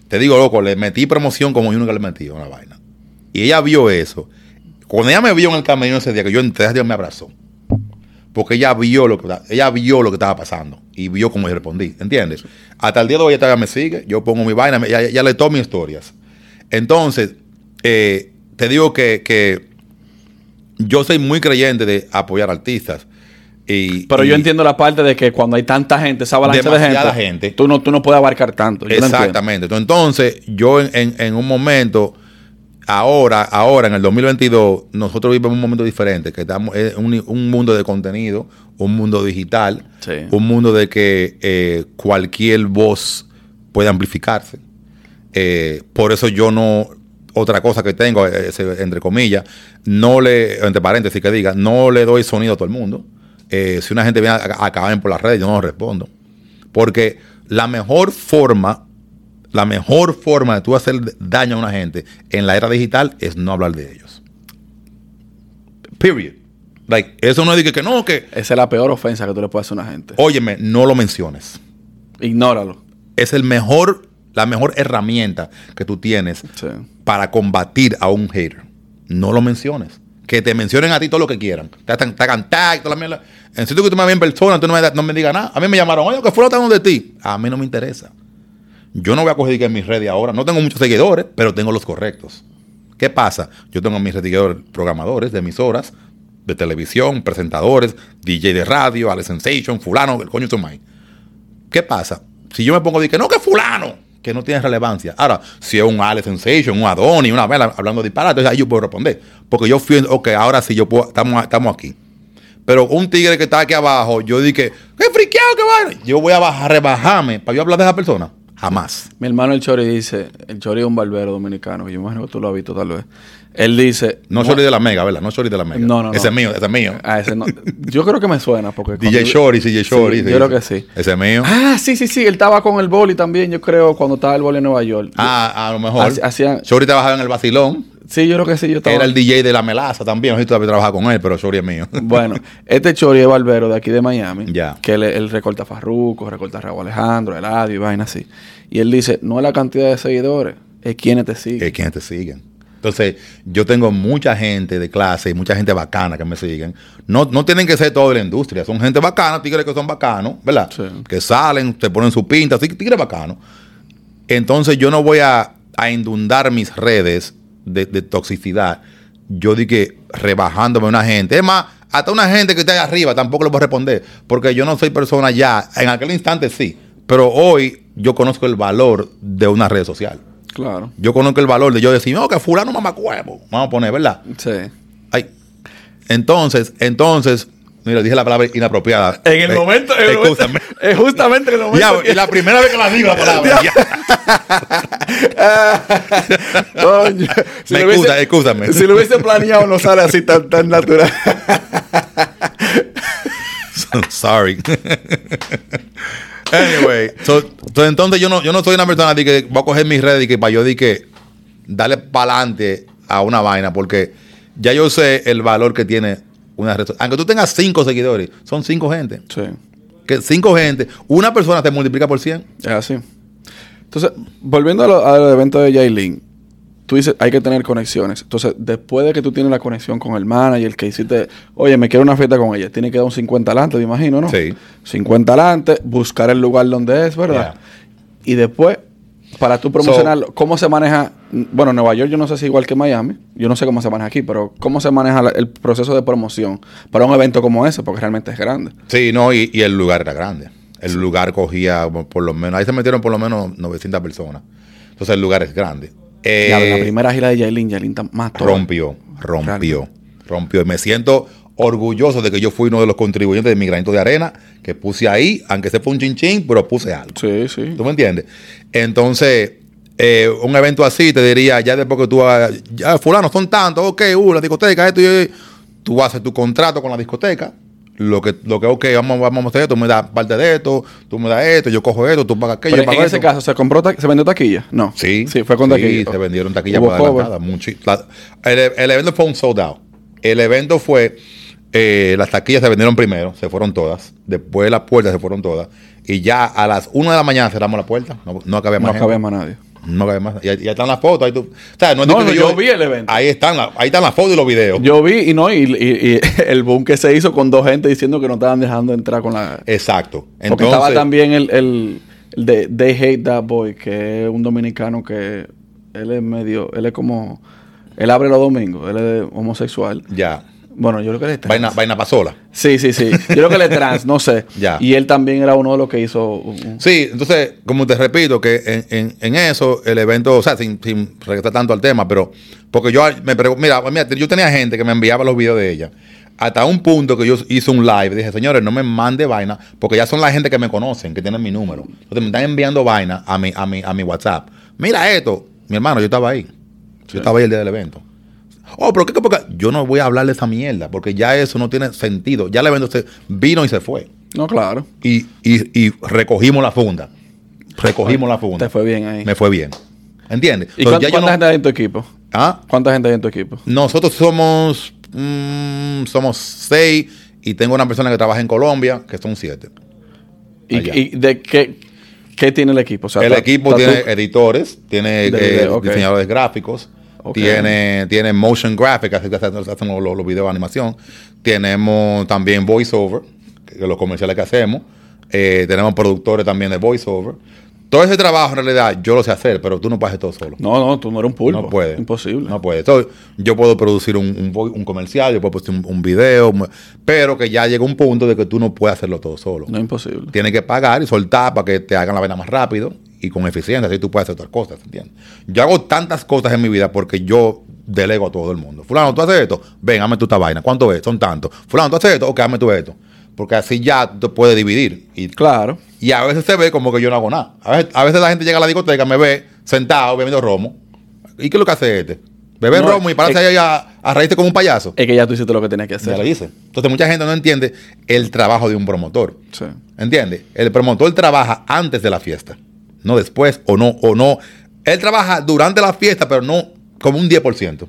Speaker 2: te digo, loco, le metí promoción como yo nunca le metí una vaina. Y ella vio eso. Cuando ella me vio en el camerino ese día, que yo entré, Dios me abrazó. Porque ella vio lo que ella vio lo que estaba pasando y vio cómo yo respondí, ¿entiendes? Hasta el día de hoy ella todavía me sigue, yo pongo mi vaina, me- ella, ella lee todas mis historias. Entonces, eh, te digo que, que yo soy muy creyente de apoyar artistas. Y,
Speaker 1: Pero
Speaker 2: y-
Speaker 1: yo entiendo la parte de que cuando hay tanta gente, esa avalancha de gente,
Speaker 2: gente.
Speaker 1: Tú, no, tú no puedes abarcar tanto. Yo.
Speaker 2: Exactamente. Entonces, yo en, en- en un momento, ahora, ahora en el 2022, nosotros vivimos un momento diferente, que estamos en un, un mundo de contenido, un mundo digital,
Speaker 1: Sí.
Speaker 2: un mundo de que eh, cualquier voz puede amplificarse. Eh, por eso yo no, otra cosa que tengo, eh, ese, entre comillas, no le, entre paréntesis que diga, no le doy sonido a todo el mundo. Eh, si una gente viene a, a acabar por las redes, yo no respondo. Porque la mejor forma, la mejor forma de tú hacer daño a una gente en la era digital es no hablar de ellos. Period. Like, eso no es que, no, que,
Speaker 1: Esa es la peor ofensa que tú le puedes hacer a una gente.
Speaker 2: óyeme, no lo menciones.
Speaker 1: Ignóralo.
Speaker 2: Es el mejor, la mejor herramienta que tú tienes
Speaker 1: Sí.
Speaker 2: para combatir a un hater. No lo menciones. Que te mencionen a ti todo lo que quieran. Te hagan tag, toda la mierda. En sitio que tú me ves en persona, tú no me, no me digas nada. A mí me llamaron, oye, que fue lo de ti. A mí no me interesa. Yo no voy a coger que en mis redes ahora. No tengo muchos seguidores, pero tengo los correctos. ¿Qué pasa? Yo tengo mis seguidores programadores de emisoras, de televisión, presentadores, DJ de radio, Ale Sensation, fulano, el coño tu mai. ¿Qué pasa? Si yo me pongo decir que no, que fulano, que no tiene relevancia. Ahora, si es un Alex Sensation, un Adoni, una vela hablando de disparate, entonces ahí yo puedo responder. Porque yo fui, ok, ahora sí, yo puedo, estamos, estamos aquí. Pero un tigre que está aquí abajo, yo dije, qué friqueado, qué vaina. Yo voy a bajar, rebajarme para yo hablar de esa persona. Jamás.
Speaker 1: Mi hermano el Chori dice, el Chori es un barbero dominicano, yo imagino que tú lo has visto tal vez. Él dice...
Speaker 2: No Shorty de la Mega, ¿verdad? No Shorty de la Mega.
Speaker 1: No, no, no.
Speaker 2: Ese es mío, ese es mío.
Speaker 1: Ah, ese no. Yo creo que me suena porque...
Speaker 2: DJ Shorty, DJ.
Speaker 1: Sí,
Speaker 2: sí.
Speaker 1: yo creo que sí.
Speaker 2: Ese es mío.
Speaker 1: Ah, sí, sí, sí. Él estaba con el boli también, yo creo, cuando estaba el boli en Nueva York.
Speaker 2: Ah, a lo mejor.
Speaker 1: Hacían-
Speaker 2: Shorty trabajaba en el vacilón.
Speaker 1: Sí, yo creo que sí. Yo estaba...
Speaker 2: Era el DJ de la melaza también. No sé si tú con él, pero Chori es mío.
Speaker 1: Bueno, este Chori es barbero de aquí de Miami.
Speaker 2: Ya.
Speaker 1: Que él, él recorta a Farruko, recorta a Raúl Alejandro, Eladio y vaina así. Y él dice, no es la cantidad de seguidores, es quienes te siguen.
Speaker 2: que quienes te siguen. Entonces, yo tengo mucha gente de clase y mucha gente bacana que me siguen. No, no tienen que ser todo de la industria. Son gente bacana, tigres que son bacanos, ¿verdad?
Speaker 1: Sí.
Speaker 2: Que salen, te ponen su pinta, así que tigres bacanos. Entonces, yo no voy a, a inundar mis redes de, de toxicidad. Yo di que rebajándome a una gente. Es más, hasta una gente que está ahí arriba tampoco le voy a responder. Porque yo no soy persona ya. En aquel instante sí. Pero hoy yo conozco el valor de una red social.
Speaker 1: Claro.
Speaker 2: Yo conozco el valor de yo decir, no, que fulano mamacuevo. Vamos a poner, ¿verdad?
Speaker 1: Sí.
Speaker 2: Ay. Entonces, entonces, mira, dije la palabra inapropiada.
Speaker 1: En el
Speaker 2: Eh,
Speaker 1: momento,
Speaker 2: Escúchame.
Speaker 1: es justamente en el momento.
Speaker 2: Ya,
Speaker 1: que-
Speaker 2: la primera vez que la digo la palabra.
Speaker 1: Coño,
Speaker 2: Me
Speaker 1: lo hubiese-
Speaker 2: excusa, excúsame.
Speaker 1: Si lo hubiese planeado, no sale así tan, tan natural.
Speaker 2: Sorry. anyway, so- so entonces yo no, yo no soy una persona de que voy a coger mis redes y que para yo di que darle para adelante a una vaina, porque ya yo sé el valor que tiene una red. Aunque tú tengas cinco seguidores, son cinco gente.
Speaker 1: Sí,
Speaker 2: Que cinco gente, una persona te multiplica por 100.
Speaker 1: es así. Entonces, volviendo a lo- al evento de Jailin, tú dices, hay que tener conexiones. Entonces, después de que tú tienes la conexión con el manager, que hiciste, oye, me quiero una fiesta con ella, tiene que dar un 50 adelante, me imagino, ¿no?
Speaker 2: Sí.
Speaker 1: 50 adelante, buscar el lugar donde es, ¿verdad? Y después, para tú promocionarlo, ¿cómo se maneja? Bueno, Nueva York yo no sé si igual que Miami, yo no sé cómo se maneja aquí, pero ¿cómo se maneja la- el proceso de promoción para un evento como ese? Porque realmente es grande.
Speaker 2: Sí, no, y, y el lugar era grande. El lugar cogía por lo menos, ahí se metieron por lo menos 900 personas. Entonces el lugar es grande. Eh,
Speaker 1: Ya, la primera gira de Yailin, Yailin está más todo.
Speaker 2: rompió, rompió, rompió. Y me siento orgulloso de que yo fui uno de los contribuyentes de mi granito de arena, que puse ahí, aunque se fue un chin chin, pero puse algo.
Speaker 1: Sí, sí.
Speaker 2: ¿Tú me entiendes? Entonces, eh, un evento así te diría, ya después que tú ya fulano son tantos, ok, uh, la discoteca, esto y tú haces tu contrato con la discoteca, lo que, lo que, ok, vamos, vamos a hacer esto, tú me das parte de esto, tú me das esto, yo cojo esto, tú pagas aquello,
Speaker 1: Pero
Speaker 2: yo pago
Speaker 1: en ese
Speaker 2: esto.
Speaker 1: caso, ¿se compró ta- se vendió taquilla? No.
Speaker 2: Sí,
Speaker 1: Sí, fue con
Speaker 2: sí,
Speaker 1: taquilla.
Speaker 2: se vendieron taquillas por adelantada. la- el, el evento fue un sold out. El evento fue, eh, las taquillas se vendieron primero, se fueron todas. Después las puertas se fueron todas. Y ya a las 1 de la mañana cerramos la puerta. No, no cabía más.
Speaker 1: No cabía más nadie.
Speaker 2: No cabe más. Ya, ya están las fotos. Ahí tú, o sea, no, es
Speaker 1: No,
Speaker 2: de que
Speaker 1: no, yo vi el evento.
Speaker 2: Ahí están, la- ahí están las fotos y los videos.
Speaker 1: Yo vi y no, y, y- y el boom que se hizo con dos gente diciendo que no estaban dejando entrar con la.
Speaker 2: Exacto.
Speaker 1: Porque
Speaker 2: Entonces,
Speaker 1: estaba también el, el, el de They Hate That Boy, que es un dominicano que él es medio, él es como, él abre los domingos, él es homosexual.
Speaker 2: Ya.
Speaker 1: Bueno, yo creo que él es trans.
Speaker 2: Vaina, vaina pasola.
Speaker 1: Sí, sí, sí. Yo creo que él es trans, no sé.
Speaker 2: Ya.
Speaker 1: Y él también era uno de los que hizo.
Speaker 2: Sí, entonces, como te repito, que en, en- en eso, el evento, o sea, sin, sin regresar tanto al tema, pero porque yo me pregunto, mira, mira, yo tenía gente que me enviaba los videos de ella. Hasta un punto que yo hice un live, dije, señores, no me mande vaina, porque ya son la gente que me conocen, que tienen mi número. Entonces me están enviando vaina a mi, a mi, a mi WhatsApp. Mira esto, mi hermano, yo estaba ahí. Yo estaba ahí el día del evento. Oh, pero qué, porque yo no voy a hablar de esa mierda, porque ya eso no tiene sentido. Ya el evento se vino y se fue.
Speaker 1: No, claro.
Speaker 2: Y, y, y recogimos la funda. Recogimos la funda.
Speaker 1: Te fue bien ahí.
Speaker 2: Me fue bien. ¿Entiendes?
Speaker 1: ¿Y
Speaker 2: Entonces,
Speaker 1: cuánta,
Speaker 2: no-
Speaker 1: gente hay en tu equipo?
Speaker 2: ¿Ah?
Speaker 1: ¿Cuánta gente hay en tu equipo?
Speaker 2: Nosotros somos mm, somos seis y tengo una persona que trabaja en Colombia, que son siete.
Speaker 1: ¿Y, de qué, qué tiene el equipo? O sea,
Speaker 2: el equipo tiene editores, tiene eh,
Speaker 1: video,
Speaker 2: diseñadores gráficos, Tiene, tiene motion graphics, así que hacen, los, los videos de animación. Tenemos también voiceover, que los comerciales que hacemos. Eh, tenemos productores también de voiceover. Todo ese trabajo en realidad yo lo sé hacer, pero tú no puedes hacer todo solo.
Speaker 1: No, no, tú no eres un pulpo.
Speaker 2: No puede.
Speaker 1: Imposible.
Speaker 2: No puede. Entonces, yo puedo producir un, un, comercial, yo puedo producir un, un video, pero que ya llega un punto de que tú no puedes hacerlo todo solo.
Speaker 1: No es imposible.
Speaker 2: Tienes que pagar y soltar para que te hagan la vaina más rápido y con eficiencia, así tú puedes hacer otras cosas, ¿entiendes? Yo hago tantas cosas en mi vida porque yo delego a todo el mundo. Fulano, tú haces esto, ven, hazme tú esta vaina. ¿Cuánto es? Son tantos. Fulano, tú haces esto, ok, hazme tú esto. Porque así ya tú te puedes dividir. Y
Speaker 1: Claro.
Speaker 2: y a veces se ve como que yo no hago nada. A veces, a veces la gente llega a la discoteca, me ve sentado bebiendo romo. ¿Y qué es lo que hace este? Bebe
Speaker 1: No,
Speaker 2: romo y pararse ahí a, a reírte como un payaso.
Speaker 1: Es que ya tú hiciste lo que tenías que hacer.
Speaker 2: Ya le dice. Entonces mucha gente no entiende el trabajo de un promotor.
Speaker 1: Sí.
Speaker 2: ¿Entiendes? El promotor trabaja antes de la fiesta. No después o no, o no. Él trabaja durante la fiesta, pero no como un 10%.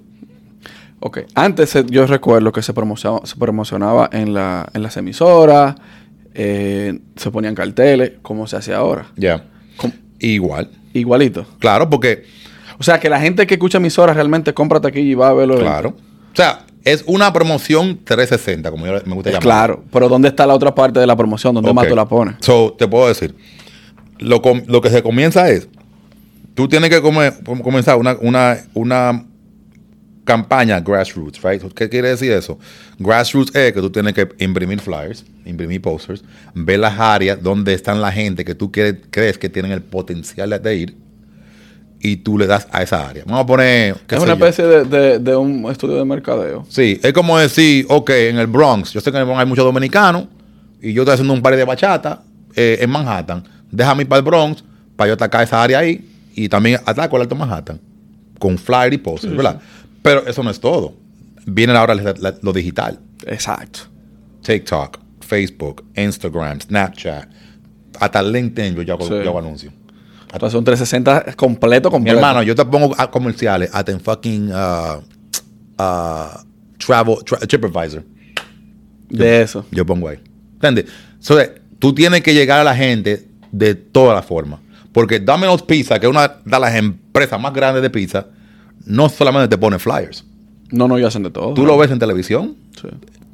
Speaker 1: Ok. Antes yo recuerdo que se promocionaba, se promocionaba en, la, en las emisoras, eh, se ponían carteles, como se hace ahora.
Speaker 2: Ya. Igual.
Speaker 1: Igualito.
Speaker 2: Claro, porque,
Speaker 1: O sea, que la gente que escucha emisoras realmente compra taquilla y va a verlo.
Speaker 2: claro. O sea, es una promoción 360, como yo me gusta llamar.
Speaker 1: Claro. Pero ¿dónde está la otra parte de la promoción? ¿Dónde más
Speaker 2: Ok.
Speaker 1: tú la pones?
Speaker 2: So, te puedo decir, lo, lo que se comienza es, tú tienes que come- com- comenzar una, una, una campaña grassroots, right? ¿Qué quiere decir eso? Grassroots es que tú tienes que imprimir flyers, imprimir posters, ver las áreas donde están la gente que tú quieres- crees que tienen el potencial de ir y tú le das a esa área. Vamos a poner... qué
Speaker 1: Es una especie de, de- de un estudio de mercadeo.
Speaker 2: Sí, es como decir, ok, en el Bronx, yo sé que en el Bronx hay muchos dominicanos y yo estoy haciendo un par de bachata eh, en Manhattan. Déjame ir para el Bronx para yo atacar esa área ahí y también ataco el Alto Manhattan con flyer y posters, ¿verdad? Pero eso no es todo. Viene ahora la- la- lo digital.
Speaker 1: Exacto.
Speaker 2: TikTok, Facebook, Instagram, Snapchat, hasta LinkedIn yo ya hago,
Speaker 1: Sí.
Speaker 2: yo hago anuncios.
Speaker 1: Entonces un 360 completo,
Speaker 2: Mi
Speaker 1: completo.
Speaker 2: hermano, yo te pongo a comerciales hasta en fucking uh, uh, travel, tra- TripAdvisor.
Speaker 1: de eso.
Speaker 2: Yo pongo ahí. ¿Entiendes? So, eh, tú tienes que llegar a la gente de todas las formas. Porque Domino's Pizza, que es una de las empresas más grandes de pizza, no solamente te pone flyers.
Speaker 1: No, no, ellos hacen de todo.
Speaker 2: Tú lo ves en televisión,
Speaker 1: Sí.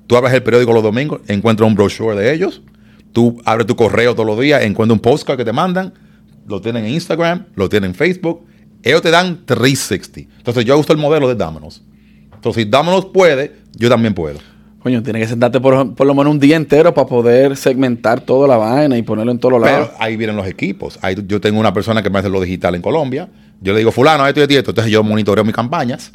Speaker 2: tú abres el periódico los domingos, encuentras un brochure de ellos, tú abres tu correo todos los días, encuentras un postcard que te mandan, lo tienen en Instagram, lo tienen en Facebook, ellos te dan 360. Entonces yo uso el modelo de Domino's. Entonces si Domino's puede, yo también puedo.
Speaker 1: Coño, tienes que sentarte por, por lo menos un día entero para poder segmentar toda la vaina y ponerlo en todos los lados.
Speaker 2: Pero ahí vienen los equipos. Ahí yo tengo una persona que me hace lo digital en Colombia. Yo le digo, fulano, esto y esto. Entonces yo monitoreo mis campañas.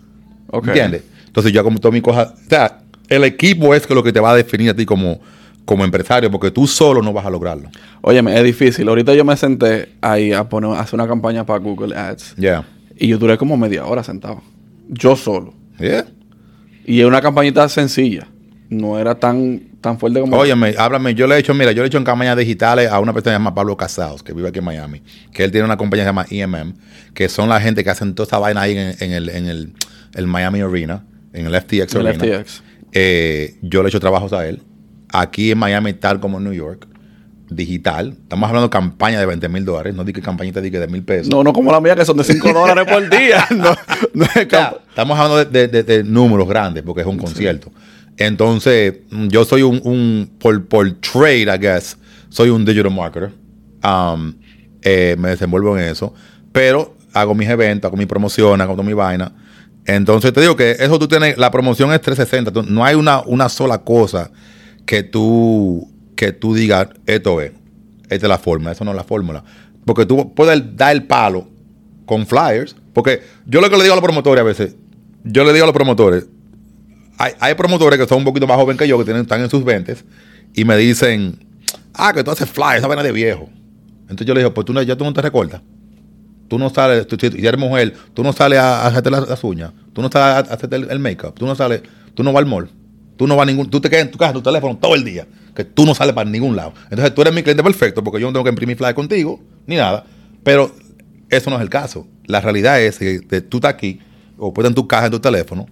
Speaker 1: Ok.
Speaker 2: ¿Entiendes? Entonces yo hago todas mis cosas. O sea, el equipo es lo que te va a definir a ti como, como empresario, porque tú solo no vas a lograrlo.
Speaker 1: Óyeme, es difícil. Ahorita yo me senté ahí a poner, a hacer una campaña para Google Ads.
Speaker 2: Yeah.
Speaker 1: Y yo duré como media hora sentado. Yo solo.
Speaker 2: Yeah.
Speaker 1: Y es una campañita sencilla. No era tan, tan fuerte como...
Speaker 2: Óyeme, háblame. Yo le he hecho, mira, yo le he hecho en campañas digitales a una persona que se llama Pablo Casados, que vive aquí en Miami. Que él tiene una compañía que se llama EMM, que son la gente que hacen toda esa vaina ahí en, en el, en el, el Miami Arena, en el FTX
Speaker 1: el
Speaker 2: Arena.
Speaker 1: FTX.
Speaker 2: Eh, yo le he hecho trabajos a él. Aquí en Miami, tal como en New York, digital. Estamos hablando de campaña de 20 mil dólares, no di que campañita di que de mil pesos.
Speaker 1: No, no como la mía, que son de 5 dólares por día. No, no es
Speaker 2: O sea,
Speaker 1: camp-
Speaker 2: estamos hablando de, de- de- de números grandes porque es un concierto. Entonces, yo soy un, un- por, por trade, I guess, soy un digital marketer. Um, eh, me desenvuelvo en eso. Pero hago mis eventos, hago mis promociones, hago mi vaina. Entonces, te digo que eso tú tienes, la promoción es 360. Tú- no hay una, una sola cosa que tú, que tú digas, esto es, esta es la fórmula, eso no es la fórmula. Porque tú puedes dar el palo con flyers. Porque yo lo que le digo a los promotores a veces, yo le digo a los promotores, hay, hay promotores que son un poquito más jóvenes que yo, que tienen, están en sus 20 y me dicen, ah, que tú haces flyers, esa vaina de viejo. Entonces yo le digo, pues tú no, ya tú no te recortas. Tú no sales, tú, eres mujer, tú no sales a, a hacerte las, uñas, tú no sales a, a hacerte el, make-up, tú no sales, tú no vas al mall, tú no vas a ningún, tú te quedas en tu casa, en tu teléfono todo el día, que tú no sales para ningún lado. Entonces tú eres mi cliente perfecto porque yo no tengo que imprimir flyers contigo, ni nada. Pero eso no es el caso. La realidad es que tú estás aquí, o puedes en tu caja, en tu teléfono,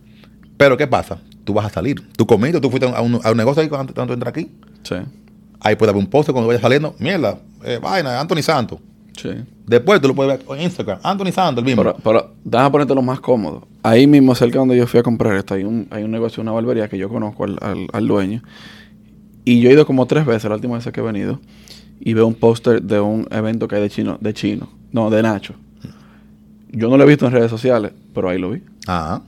Speaker 2: pero ¿qué pasa? Tú vas a salir. Tú comiste, tú fuiste a un, a un negocio ahí cuando, cuando entras aquí.
Speaker 1: Sí,
Speaker 2: Ahí puede haber un post cuando vayas saliendo. Mierda, eh, vaina, Anthony Santos.
Speaker 1: sí.
Speaker 2: Después tú lo puedes ver en Instagram. Anthony Santos, el mismo.
Speaker 1: Pero, pero déjame ponerte lo más cómodo. Ahí mismo, cerca donde yo fui a comprar esto, hay un, hay un negocio, una barbería que yo conozco al, al- al dueño. Y yo he ido como tres veces, la última vez que he venido, y veo un póster de un evento que hay de chino, de chino, no, de Nacho. Yo no lo he visto en redes sociales, pero ahí lo vi.
Speaker 2: Ajá.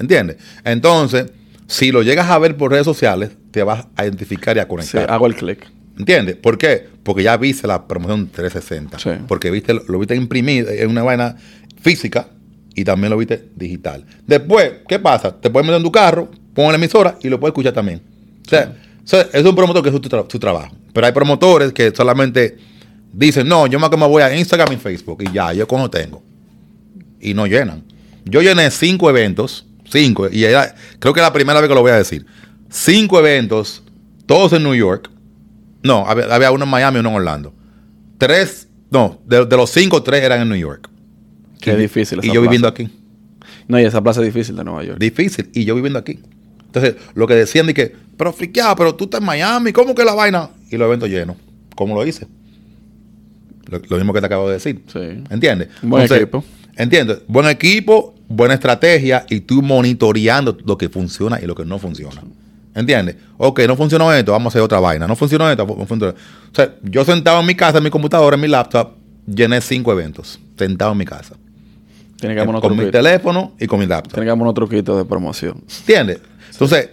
Speaker 2: ¿Entiendes? Entonces, si lo llegas a ver por redes sociales, te vas a identificar y a
Speaker 1: Sí,
Speaker 2: conectar.
Speaker 1: hago el clic.
Speaker 2: ¿Entiendes? ¿Por qué? Porque ya viste la promoción 360.
Speaker 1: Sí.
Speaker 2: Porque viste, lo viste imprimir en una vaina física y también lo viste digital. Después, ¿qué pasa? Te puedes meter en tu carro, pon la emisora y lo puedes escuchar también. O sea, es un promotor que es su, tra- su trabajo. Pero hay promotores que solamente dicen, no, yo más que me voy a Instagram y Facebook y ya, yo como tengo. Y no llenan. Yo llené cinco eventos, cinco, y era, creo que es la primera vez que lo voy a decir. Cinco eventos, todos en New York. No, había, había uno en Miami y uno en Orlando. Tres, no, de, de los cinco, tres eran en New York.
Speaker 1: Qué
Speaker 2: Y-
Speaker 1: difícil
Speaker 2: Y yo
Speaker 1: plaza.
Speaker 2: viviendo aquí.
Speaker 1: No, y esa plaza es difícil de Nueva York.
Speaker 2: Difícil. Y yo viviendo aquí. Entonces, lo que decían de que, pero friqueado, pero tú estás en Miami, ¿cómo que la vaina? Y los eventos llenos. ¿Cómo lo hice? Lo, lo mismo que te acabo de decir.
Speaker 1: Sí.
Speaker 2: ¿Entiendes?
Speaker 1: Buen
Speaker 2: Entonces,
Speaker 1: equipo.
Speaker 2: ¿Entiendes? Buen equipo, buena estrategia y tú monitoreando lo que funciona y lo que no funciona. ¿Entiendes? Ok, no funcionó esto, vamos a hacer otra vaina. No funcionó esto, no funcionó. O sea, yo sentado en mi casa, en mi computadora, en mi laptop, llené cinco eventos. Sentado en mi casa.
Speaker 1: Tiene que unos
Speaker 2: con mi teléfono y con mi laptop.
Speaker 1: Tiene que haber unos truquitos de promoción.
Speaker 2: ¿Entiendes? Entonces,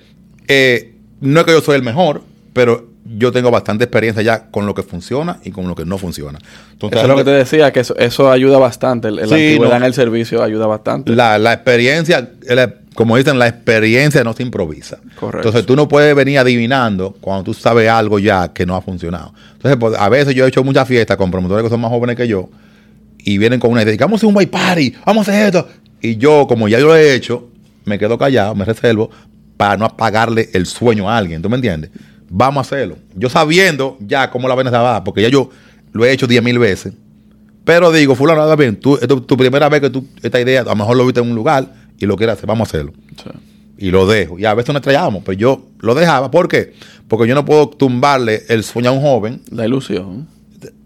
Speaker 2: eh, no es que yo soy el mejor, pero yo tengo bastante experiencia ya con lo que funciona y con lo que no funciona. Entonces,
Speaker 1: Eso es lo que te decía, que eso, eso ayuda bastante. El, el
Speaker 2: Sí,
Speaker 1: antigüedad
Speaker 2: no.
Speaker 1: en el servicio ayuda bastante.
Speaker 2: la, la experiencia, la- como dicen, la experiencia no se improvisa.
Speaker 1: Correcto.
Speaker 2: Entonces tú no puedes venir adivinando cuando tú sabes algo ya que no ha funcionado. Entonces, pues, a veces yo he hecho muchas fiestas con promotores que son más jóvenes que yo y vienen con una idea, vamos a hacer un white party, vamos a hacer esto. Y yo, como ya yo lo he hecho, me quedo callado, me reservo para no apagarle el sueño a alguien. ¿Tú me entiendes? Vamos a hacerlo. Yo sabiendo ya cómo la vaina se va, porque ya yo lo he hecho 10 mil veces. Pero digo, fulano, nada bien, tú, es tu, primera vez que tú, esta idea, a lo mejor lo viste en un lugar y lo quieres hacer, vamos a hacerlo.
Speaker 1: Sí.
Speaker 2: Y lo dejo. Y a veces nos estrellamos, pero yo lo dejaba. ¿Por qué? Porque yo no puedo tumbarle el sueño a un joven.
Speaker 1: La ilusión.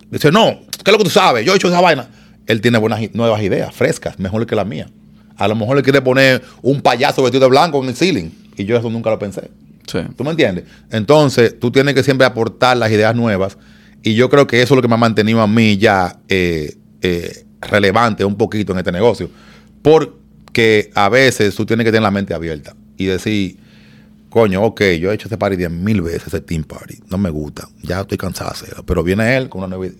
Speaker 2: Dice, no, ¿qué es lo que tú sabes? Yo he hecho esa vaina. Él tiene buenas nuevas ideas, frescas, mejores que las mías. A lo mejor le quiere poner un payaso vestido de blanco en el ceiling. Y yo eso nunca lo pensé.
Speaker 1: Sí.
Speaker 2: ¿Tú me entiendes? Entonces, tú tienes que siempre aportar las ideas nuevas. Y yo creo que eso es lo que me ha mantenido a mí ya eh, eh, relevante un poquito en este negocio. Porque a veces tú tienes que tener la mente abierta y decir, coño, ok, yo he hecho ese party diez mil veces, ese team party. No me gusta. Ya estoy cansado de hacerlo. Pero viene él con una nueva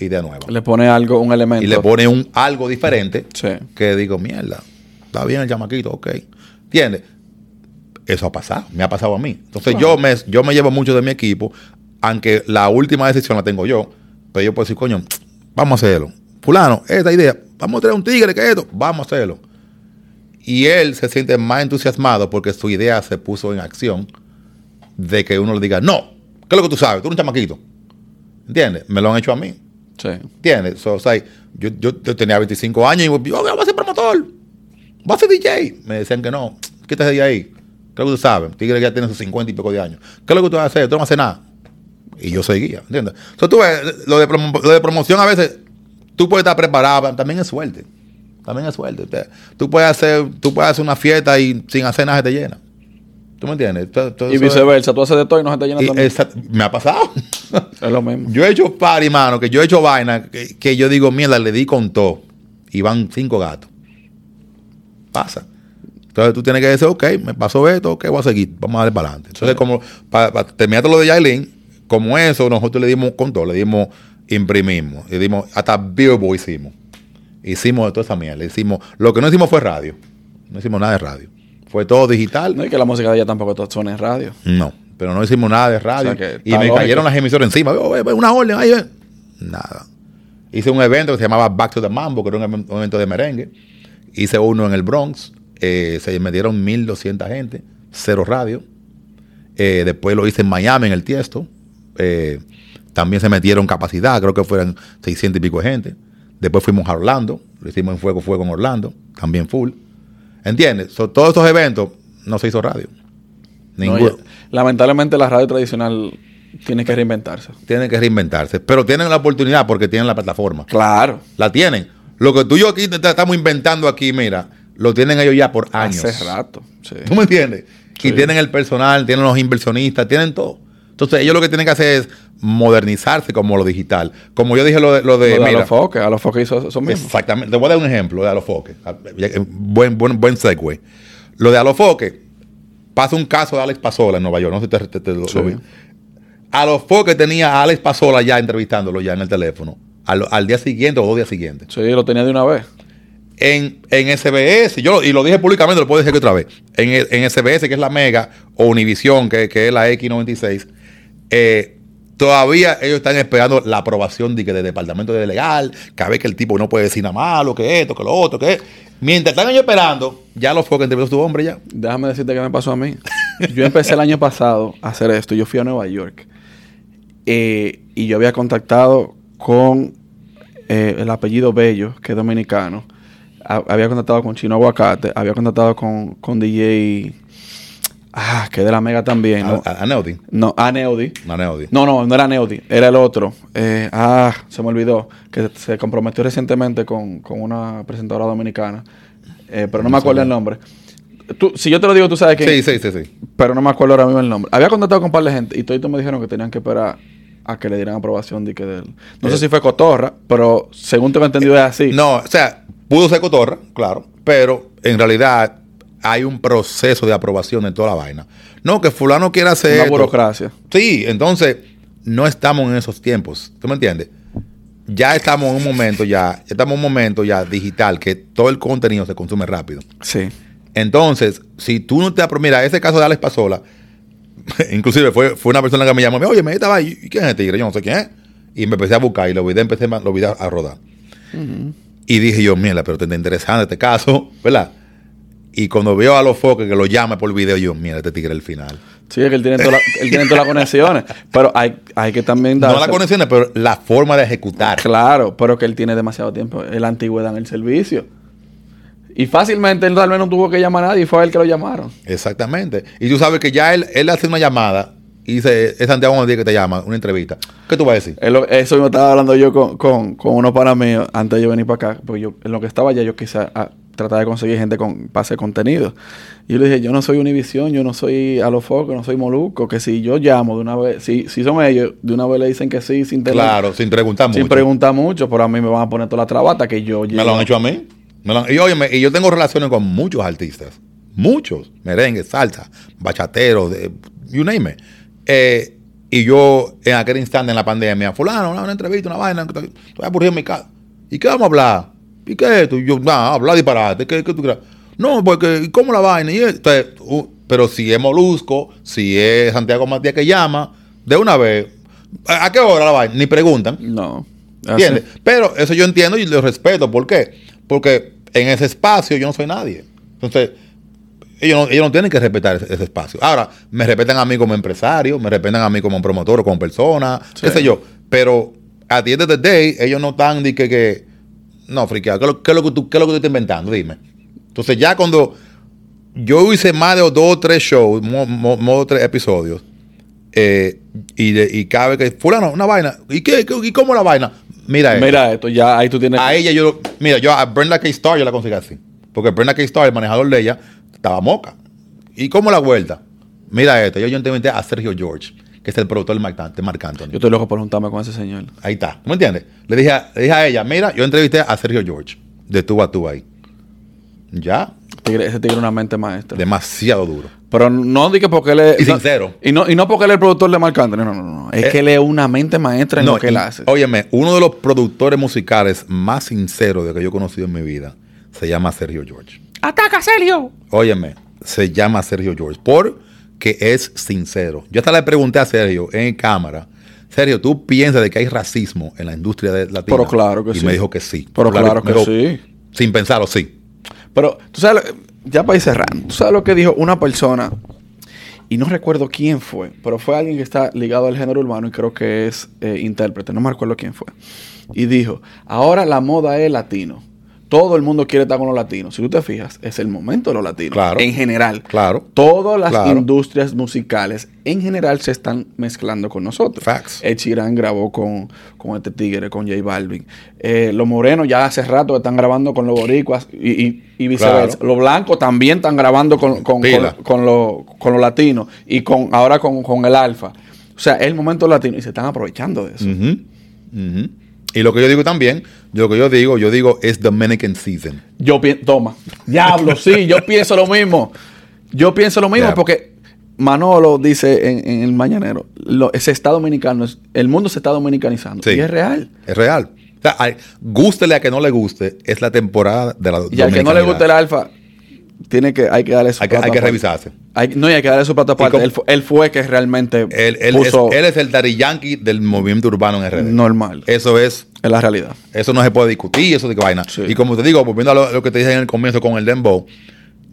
Speaker 2: idea nueva.
Speaker 1: Le pone algo, un elemento.
Speaker 2: Y le pone un algo diferente
Speaker 1: Sí.
Speaker 2: que digo, mierda, está bien el chamaquito, ok. ¿Entiendes? Eso ha pasado, me ha pasado a mí. Entonces yo, me, yo me llevo mucho de mi equipo, aunque la última decisión la tengo yo, pero yo puedo decir, coño, vamos a hacerlo. Fulano, esta idea, vamos a traer un tigre que esto, vamos a hacerlo. Y él se siente más entusiasmado porque su idea se puso en acción de que uno le diga, no, ¿qué es lo que tú sabes? Tú eres un chamaquito. ¿Entiendes? Me lo han hecho a mí.
Speaker 1: Sí.
Speaker 2: ¿Entiendes? So, o sea, yo, yo, yo tenía 25 años y yo, yo voy a ser promotor, voy a ser DJ. Me decían que no, quítese de ahí. ¿Qué es lo que tú sabes? Tigre ya tiene sus 50 y pico de años. ¿Qué es lo que tú vas a hacer? Tú no vas a hacer nada. Y yo seguía, ¿entiendes? So, tú ves, lo de, lo de promoción a veces, tú puedes estar preparado, también es suerte. También es suerte. Te- Tú puedes hacer, tú puedes hacer una fiesta y sin hacer nada se te llena. ¿Tú me entiendes?
Speaker 1: Y viceversa, tú haces de todo y no se te llena también.
Speaker 2: esa- me ha pasado.
Speaker 1: Es lo mismo.
Speaker 2: Yo he hecho party, mano, que yo he hecho vaina que, que yo digo, mierda, le di con todo. Y van cinco gatos. Pasa. Entonces tú tienes que decir, ok, me pasó esto, ok, voy a seguir, vamos a darle para adelante. Entonces, como para terminar lo de Yailin, como eso, nosotros le dimos con todo, le dimos, imprimimos, le dimos, hasta Billboard hicimos. Hicimos de toda esa mierda. Hicimos, lo que no hicimos fue radio. No hicimos nada de radio. Fue todo digital.
Speaker 1: No, y que la música de ella tampoco suena en radio.
Speaker 2: No, pero no hicimos nada de radio.
Speaker 1: O sea que
Speaker 2: y me
Speaker 1: lógico.
Speaker 2: cayeron las emisoras encima. Oh, ve, ve, una orden, ahí, ve. Nada. Hice un evento que se llamaba Back to the Mambo, que era un, un evento de merengue. Hice uno en el Bronx. Eh, se me dieron 1.200 gente. Cero radio. Eh, después lo hice en Miami, en el Tiesto. Eh, también se metieron capacidad, creo que fueran 600 y pico de gente. Después fuimos a Orlando, lo hicimos en Fuego Fuego en Orlando, también full. ¿Entiendes? So, todos estos eventos no se hizo radio.
Speaker 1: No,
Speaker 2: Ninguno.
Speaker 1: lamentablemente la radio tradicional tiene que reinventarse.
Speaker 2: tienen que reinventarse, pero tienen la oportunidad porque tienen la plataforma.
Speaker 1: Claro.
Speaker 2: La tienen. Lo que tú y yo aquí estamos inventando aquí, mira, lo tienen ellos ya por años.
Speaker 1: Hace rato. Sí.
Speaker 2: ¿Tú me entiendes?
Speaker 1: Sí.
Speaker 2: Y tienen el personal, tienen los inversionistas, tienen todo. Entonces, ellos lo que tienen que hacer es modernizarse como lo digital. Como yo dije lo de, lo de,
Speaker 1: Lo de Alofoque, Alofoque hizo eso mismo.
Speaker 2: Exactamente. Te voy a dar un ejemplo de Alofoque. Buen, buen, buen segue. Lo de Alofoque, pasa un caso de Alex Pasola en Nueva York. No sé si te, te- te lo,
Speaker 1: Sí.
Speaker 2: lo vi. Alofoque tenía a Alex Pasola ya entrevistándolo ya en el teléfono. Al, al día siguiente o dos días siguientes.
Speaker 1: Sí, lo tenía de una vez.
Speaker 2: En, en SBS, yo y lo dije públicamente, lo puedo decir que otra vez. En, en SBS, que es la Mega, o Univisión, que, que es la X96, eh, todavía ellos están esperando la aprobación de que del departamento de legal, cada vez que el tipo no puede decir nada malo, que esto, que lo otro, que mientras están ellos esperando, ya los focos entrevistó a tu hombre ya.
Speaker 1: Déjame decirte qué me pasó a mí. Yo empecé el año pasado a hacer esto. Yo fui a Nueva York. Eh, y yo había contactado con eh, el apellido Bello, que es dominicano, había contactado con Chino Aguacate, había contactado con, con DJ. Ah, que de la Mega también. ¿no?
Speaker 2: A, a- Neody.
Speaker 1: No, a Neudi.
Speaker 2: A Neody.
Speaker 1: No, no, no era Neudi, era el otro. Eh, ah, se me olvidó. Que se comprometió recientemente con, con una presentadora dominicana. Eh, pero no me acuerdo el nombre. Tú, si yo te lo digo, tú sabes que.
Speaker 2: Sí, sí, sí, sí.
Speaker 1: Pero no me acuerdo ahora mismo el nombre. Había contactado con un par de gente y todos me dijeron que tenían que esperar a que le dieran aprobación de que. No sé
Speaker 2: Eh.
Speaker 1: si fue Cotorra, pero según tengo entendido es así.
Speaker 2: No, o sea, pudo ser cotorra, claro, pero en realidad hay un proceso de aprobación en toda la vaina. No, que fulano quiera hacer.
Speaker 1: Una
Speaker 2: esto.
Speaker 1: burocracia.
Speaker 2: Sí, entonces no estamos en esos tiempos. ¿Tú me entiendes? Ya estamos en un momento ya, ya estamos en un momento ya digital que todo el contenido se consume rápido.
Speaker 1: Sí.
Speaker 2: Entonces, si tú no te mira, ese caso de Alex Pasola, inclusive fue, fue una persona que me llamó, oye, me estaba ahí, ¿y quién es este tigre? Yo no sé quién es. Y me empecé a buscar y los videos empecé a- los videos a rodar. Y dije yo, mierda, pero te está interesante este caso, ¿verdad? Y cuando veo a los foques que lo llama por video, yo, mira, este tigre el final.
Speaker 1: Sí, es que él tiene, toda todas las conexiones. Pero hay, hay que también
Speaker 2: No
Speaker 1: dar.
Speaker 2: las conexiones, pero la forma de ejecutar.
Speaker 1: Claro, pero que él tiene demasiado tiempo. Es la antigüedad en el servicio. Y fácilmente él tal vez no tuvo que llamar a nadie y fue a él que lo llamaron.
Speaker 2: Exactamente. Y tú sabes que ya él, él hace una llamada y dice, es Santiago Díaz que te llama, una entrevista. ¿Qué tú vas a decir?
Speaker 1: Eso me estaba hablando yo con, con, con unos para mí antes de yo venir para acá. Porque yo, en lo que estaba allá, yo quise a- tratar de conseguir gente con pase de contenido. Y yo le dije, yo no soy Univisión, yo no soy Alofoco, no soy Moluco. Que si yo llamo de una vez, si, si son ellos, de una vez le dicen que sí, sin tener-
Speaker 2: Claro, sin preguntar mucho.
Speaker 1: sin preguntar mucho. Pero a mí me van a poner toda la trabata que yo
Speaker 2: Me lo han hecho a mí. Me lo han- y, óyeme, y yo tengo relaciones con muchos artistas. Muchos. Merengue, salsa, bachateros, de, you name it. Eh, y yo, en aquel instante, en la pandemia, fulano, una, una entrevista, una vaina, estoy aburrido en mi casa. ¿Y qué vamos a hablar? ¿Y qué es esto? Y yo, nada, hablar disparate. ¿Qué, qué tú crees? No, porque, ¿y ¿cómo la vaina? Y Entonces, uh, pero si es Molusco, si es Santiago Matías que llama, de una vez, ¿a qué hora la vaina? Ni preguntan.
Speaker 1: No.
Speaker 2: ¿Entiendes? Pero eso yo entiendo y lo respeto. ¿Por qué? Porque en ese espacio yo no soy nadie. Entonces, ellos no, ellos no tienen que respetar ese, ese espacio. Ahora, me respetan a mí como empresario, me respetan a mí como promotor o como persona, qué sé yo. Pero a the end of the day, ellos no están de que, que no, friqueado, ¿qué, es lo- qué es lo que tú, ¿qué es lo que tú estás inventando? Dime. Entonces, ya cuando yo hice más de dos o tres shows, mo- mo- mo- tres episodios, eh, y, de- y cada vez que, fulano, una vaina, ¿y qué? ¿Y cómo la vaina? Mira esto.
Speaker 1: Mira esto, ya ahí tú tienes.
Speaker 2: A ella yo, mira, yo a Brenda K. Star yo la conseguí así. Porque Brenda K. Star, el manejador de ella, estaba moca. ¿Y cómo la vuelta? Mira esto, yo, yo entrevisté a Sergio George, que es el productor de Marc, Anthony.
Speaker 1: Yo estoy loco por juntarme con ese señor.
Speaker 2: Ahí está, ¿tú me entiendes? Le dije, a, le dije a ella, mira, yo entrevisté a Sergio George, de tú a tú ahí. Ya,
Speaker 1: Tigre- ese tiene una mente maestra.
Speaker 2: demasiado duro.
Speaker 1: Pero no di que porque él es.
Speaker 2: Y
Speaker 1: no-
Speaker 2: sincero.
Speaker 1: Y no, y no porque él es el productor de Marc Anthony. No, no, no. Es
Speaker 2: Eh,
Speaker 1: que él es una mente maestra en lo que él hace.
Speaker 2: Óyeme, uno de los productores musicales más sinceros de que yo he conocido en mi vida se llama Sergio George.
Speaker 1: ¡Ataca, Sergio!
Speaker 2: Óyeme, se llama Sergio George porque es sincero. Yo hasta le pregunté a Sergio en cámara, Sergio, ¿tú piensas de que hay racismo en la industria de latina?
Speaker 1: Pero claro que
Speaker 2: y
Speaker 1: sí.
Speaker 2: me dijo que sí.
Speaker 1: Pero claro que
Speaker 2: dijo,
Speaker 1: sí.
Speaker 2: Sin pensarlo, sí.
Speaker 1: Pero, tú sabes, lo- ya para ir cerrando, tú sabes lo que dijo una persona, y no recuerdo quién fue, pero fue alguien que está ligado al género urbano y creo que es eh, intérprete, no me recuerdo quién fue. Y dijo, ahora la moda es latino. Todo el mundo quiere estar con los latinos. Si tú te fijas, es el momento de los latinos.
Speaker 2: Claro.
Speaker 1: En general.
Speaker 2: Claro.
Speaker 1: Todas las
Speaker 2: Claro.
Speaker 1: industrias musicales en general se están mezclando con nosotros.
Speaker 2: Facts.
Speaker 1: Ed Sheeran grabó con, con este tigre, con J Balvin. Eh, los morenos ya hace rato están grabando con los boricuas y, y- y viceversa.
Speaker 2: Claro.
Speaker 1: Los blancos también están grabando con, con, con, con los, con los latinos y con ahora con, con el alfa. O sea, es el momento latino y se están aprovechando de eso.
Speaker 2: Ujú, ujú. Y lo que yo digo también, lo que yo digo, yo digo es Dominican Season.
Speaker 1: Yo pienso, toma, diablo, sí, yo pienso lo mismo. Yo pienso lo mismo porque Manolo dice en, en el mañanero, lo, se está dominicano, el mundo se está dominicanizando.
Speaker 2: Sí.
Speaker 1: Y es real.
Speaker 2: Es real. O sea, hay- gústele a que no le guste, es la temporada de la
Speaker 1: Y al que no le guste el alfa, tiene que, hay que darle su
Speaker 2: Hay que, hay
Speaker 1: plata
Speaker 2: que
Speaker 1: aparte.
Speaker 2: revisarse.
Speaker 1: Hay- no, y hay que darle su plata aparte. Él, fu- él fue que realmente
Speaker 2: Él, él
Speaker 1: puso
Speaker 2: es, él es el Daddy Yankee del movimiento urbano en RD.
Speaker 1: normal.
Speaker 2: Eso es,
Speaker 1: Es la realidad.
Speaker 2: eso no se puede discutir, eso de qué vaina.
Speaker 1: Sí.
Speaker 2: Y como te digo, volviendo a lo, lo que te dije en el comienzo con el Dembow,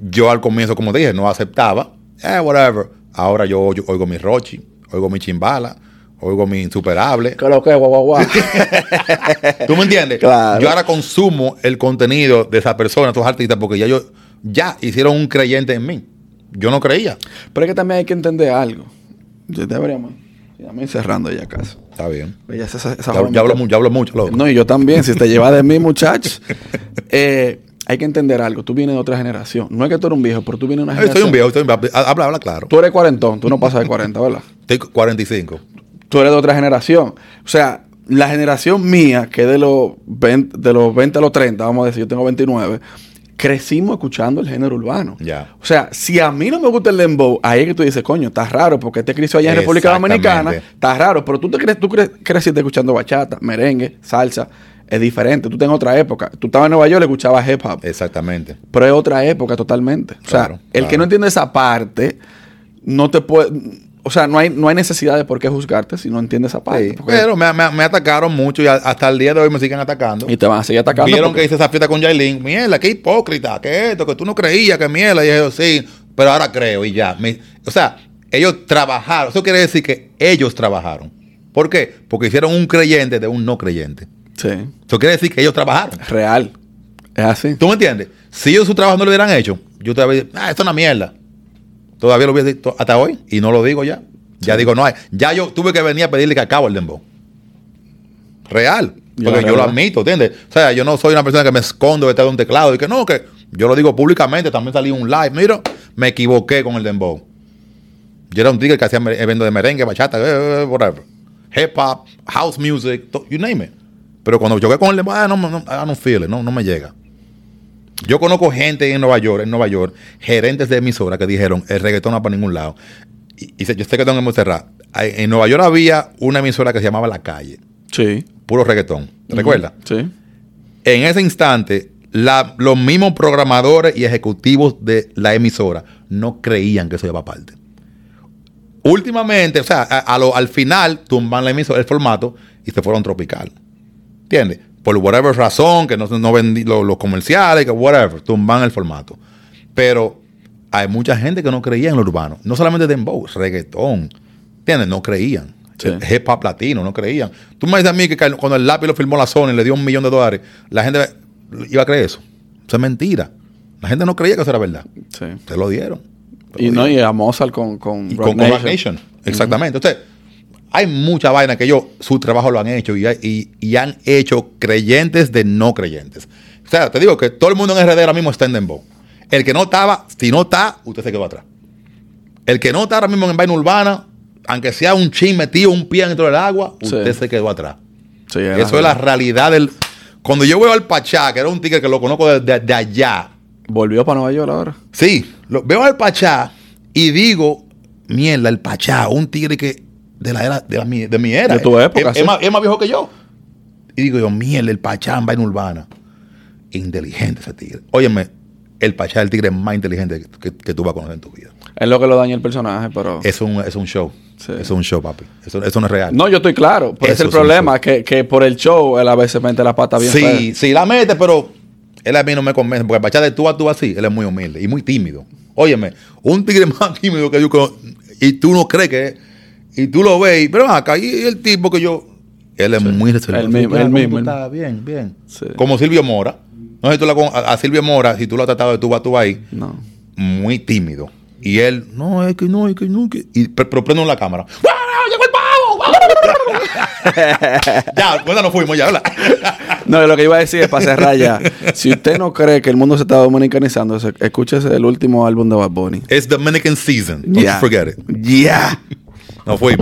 Speaker 2: yo al comienzo, como te dije, no aceptaba, eh, whatever. Ahora yo, yo oigo mi Rochi, oigo mi Chimbala, oigo mi insuperable.
Speaker 1: ¿Qué lo que, guau, guau, guau?
Speaker 2: ¿Tú me entiendes?
Speaker 1: Claro.
Speaker 2: Yo ahora consumo el contenido de esa persona, esos artistas, porque ya yo, ya hicieron un creyente en mí. Yo no creía.
Speaker 1: Pero es que también hay que entender algo. Yo deberíamos. Ya me cerrando ya casa.
Speaker 2: Está bien.
Speaker 1: Ya, esa- esa-
Speaker 2: Ya, ya hablo, ya hablo mucho, loco.
Speaker 1: No, y yo también. Si te llevas de mí, muchachos. eh, hay que entender algo. Tú vienes de otra generación. No es que tú eres un viejo, pero tú vienes de una generación.
Speaker 2: Estoy un viejo, estoy un viejo. Habla, habla claro.
Speaker 1: Tú eres cuarentón. Tú no pasas de 40, ¿verdad?
Speaker 2: Estoy 45.
Speaker 1: Tú eres de otra generación. O sea, la generación mía, que es de los 20, de los 20 a los 30, vamos a decir, yo tengo 29, crecimos escuchando el género urbano.
Speaker 2: Ya.
Speaker 1: O sea, si a mí no me gusta el dembow, ahí es que tú dices, coño, está raro, porque te creció allá en República. Dominicana, está raro, pero tú te crees, tú cre- creciste escuchando bachata, merengue, salsa, es diferente. Tú en otra época. Tú estabas en Nueva York, escuchabas hip hop.
Speaker 2: Exactamente.
Speaker 1: Pero es otra época totalmente. O sea,
Speaker 2: Claro,
Speaker 1: el que no entiende esa parte, no te puede. O sea, no hay, no hay necesidad de por qué juzgarte si no entiendes esa parte.
Speaker 2: Sí,
Speaker 1: porque-
Speaker 2: Pero me, me- me atacaron mucho y a- hasta el día de hoy me siguen atacando.
Speaker 1: y te van a seguir atacando.
Speaker 2: Vieron
Speaker 1: porque-
Speaker 2: que hice esa fiesta con Yailin. Mierda, qué hipócrita, que esto, que tú no creías, que mierda. Y yo, sí, pero ahora creo y ya. Me- o sea, ellos trabajaron. Eso quiere decir que ellos trabajaron. ¿Por qué? Porque hicieron un creyente de un no creyente.
Speaker 1: Sí,
Speaker 2: Eso quiere decir que ellos trabajaron.
Speaker 1: real. Es así.
Speaker 2: ¿Tú me entiendes? Si ellos su trabajo no lo hubieran hecho, yo te habría dicho, ah, esto es una mierda. Todavía lo hubiera dicho hasta hoy y no lo digo ya. Ya digo, no hay. Ya yo tuve que venir a pedirle que acabo el dembow. Real. Porque yo lo admito, ¿entiendes? O sea, yo no soy una persona que me escondo detrás de un teclado y que no, que yo lo digo públicamente. También salí un live. Mira, me equivoqué con el dembow. Yo era un tigre que hacía eventos de merengue, bachata, eh, eh, whatever. Hip hop, house music, you name it. Pero cuando choqué con el dembow, ah, no, no, I don't feel it, no, no me llega. Yo conozco gente en Nueva York, en Nueva York, gerentes de emisoras que dijeron el reggaetón no va para ningún lado. Y, y se- yo sé que tengo que cerrar. En Nueva York había una emisora que se llamaba La Calle,
Speaker 1: Sí.
Speaker 2: puro reggaetón. ¿Te recuerdas?
Speaker 1: Sí.
Speaker 2: En ese instante, la- los mismos programadores y ejecutivos de la emisora no creían que eso iba aparte. Últimamente, o sea, a- a lo- al final tumban la emisora, el formato y se fueron tropical. ¿Entiendes? Por whatever razón, que no, no vendí lo- los comerciales, que whatever, tumban el formato. Pero hay mucha gente que no creía en lo urbano. No solamente dembow, reggaetón. ¿Entiendes? No creían.
Speaker 1: Sí.
Speaker 2: Hip hop latino, no creían. Tú me dices a mí que cuando el lápiz lo filmó la Sony y le dio un millón de dólares, la gente iba a creer eso. Eso es mentira. La gente no creía que eso era verdad.
Speaker 1: Sí.
Speaker 2: Se lo dieron. Lo
Speaker 1: Y no, y a Mozart con, con,
Speaker 2: Y
Speaker 1: Rock
Speaker 2: con, con Rock
Speaker 1: Nation.
Speaker 2: Exactamente. Entonces, hay mucha vaina que ellos, su trabajo lo han hecho y, y- y han hecho creyentes de no creyentes. O sea, te digo que todo el mundo en RD ahora mismo está en Dembow. El que no estaba, si no está, usted se quedó atrás. El que no está ahora mismo en vaina urbana, aunque sea un chin metido, un pie dentro del agua,
Speaker 1: Sí.
Speaker 2: usted se quedó atrás.
Speaker 1: Sí,
Speaker 2: Eso es la realidad del... Cuando yo veo al Pachá, que era un tigre que lo conozco de, de- de allá,
Speaker 1: Volvió para Nueva York ahora.
Speaker 2: Sí, lo, veo al Pachá y digo, mierda, el Pachá, un tigre que de la era, de, la mi, de mi era.
Speaker 1: De tu época,
Speaker 2: Es,
Speaker 1: sí.
Speaker 2: es más, es más viejo que yo. Y digo yo, mierda, el Pachá en vaina urbana. Inteligente ese tigre. Óyeme, el Pachá es el tigre más inteligente que, que tú vas a conocer en tu vida.
Speaker 1: Es lo que lo daña el personaje, pero...
Speaker 2: Es un, es un show.
Speaker 1: Sí.
Speaker 2: Es un show, papi. Eso, eso no es real.
Speaker 1: No, yo estoy claro. Pero es el problema, que, que por el show él a veces mete la pata bien fea.
Speaker 2: Sí, sí, la mete, pero él a mí no me convence. Porque el Pachá de tú a tú así, él es muy humilde y muy tímido. Óyeme, un tigre más tímido que yo, y tú no crees que y tú lo ves, y- pero acá, y el tipo que yo, él es muy reservado.
Speaker 1: el mismo, el
Speaker 2: ¿cómo
Speaker 1: mismo,
Speaker 2: estás? Bien, bien.
Speaker 1: Sí.
Speaker 2: Como Silvio Mora. No sé si tú la con- a, a Silvio Mora, si tú lo has tratado de tú a tú ahí,
Speaker 1: No.
Speaker 2: muy tímido. Y él, no, es que no, es que no, que... Y, pero, prende la cámara. ¡Wow! ¡Llegó el pavo! ya, pues ya nos fuimos ya, ¿verdad?
Speaker 1: No, lo que iba a decir es para cerrar ya. si usted no cree que el mundo se está dominicanizando, se- escúchese el último álbum de Bad Bunny.
Speaker 2: It's Dominican season. Don't you forget it.
Speaker 1: Yeah.
Speaker 2: Não, foi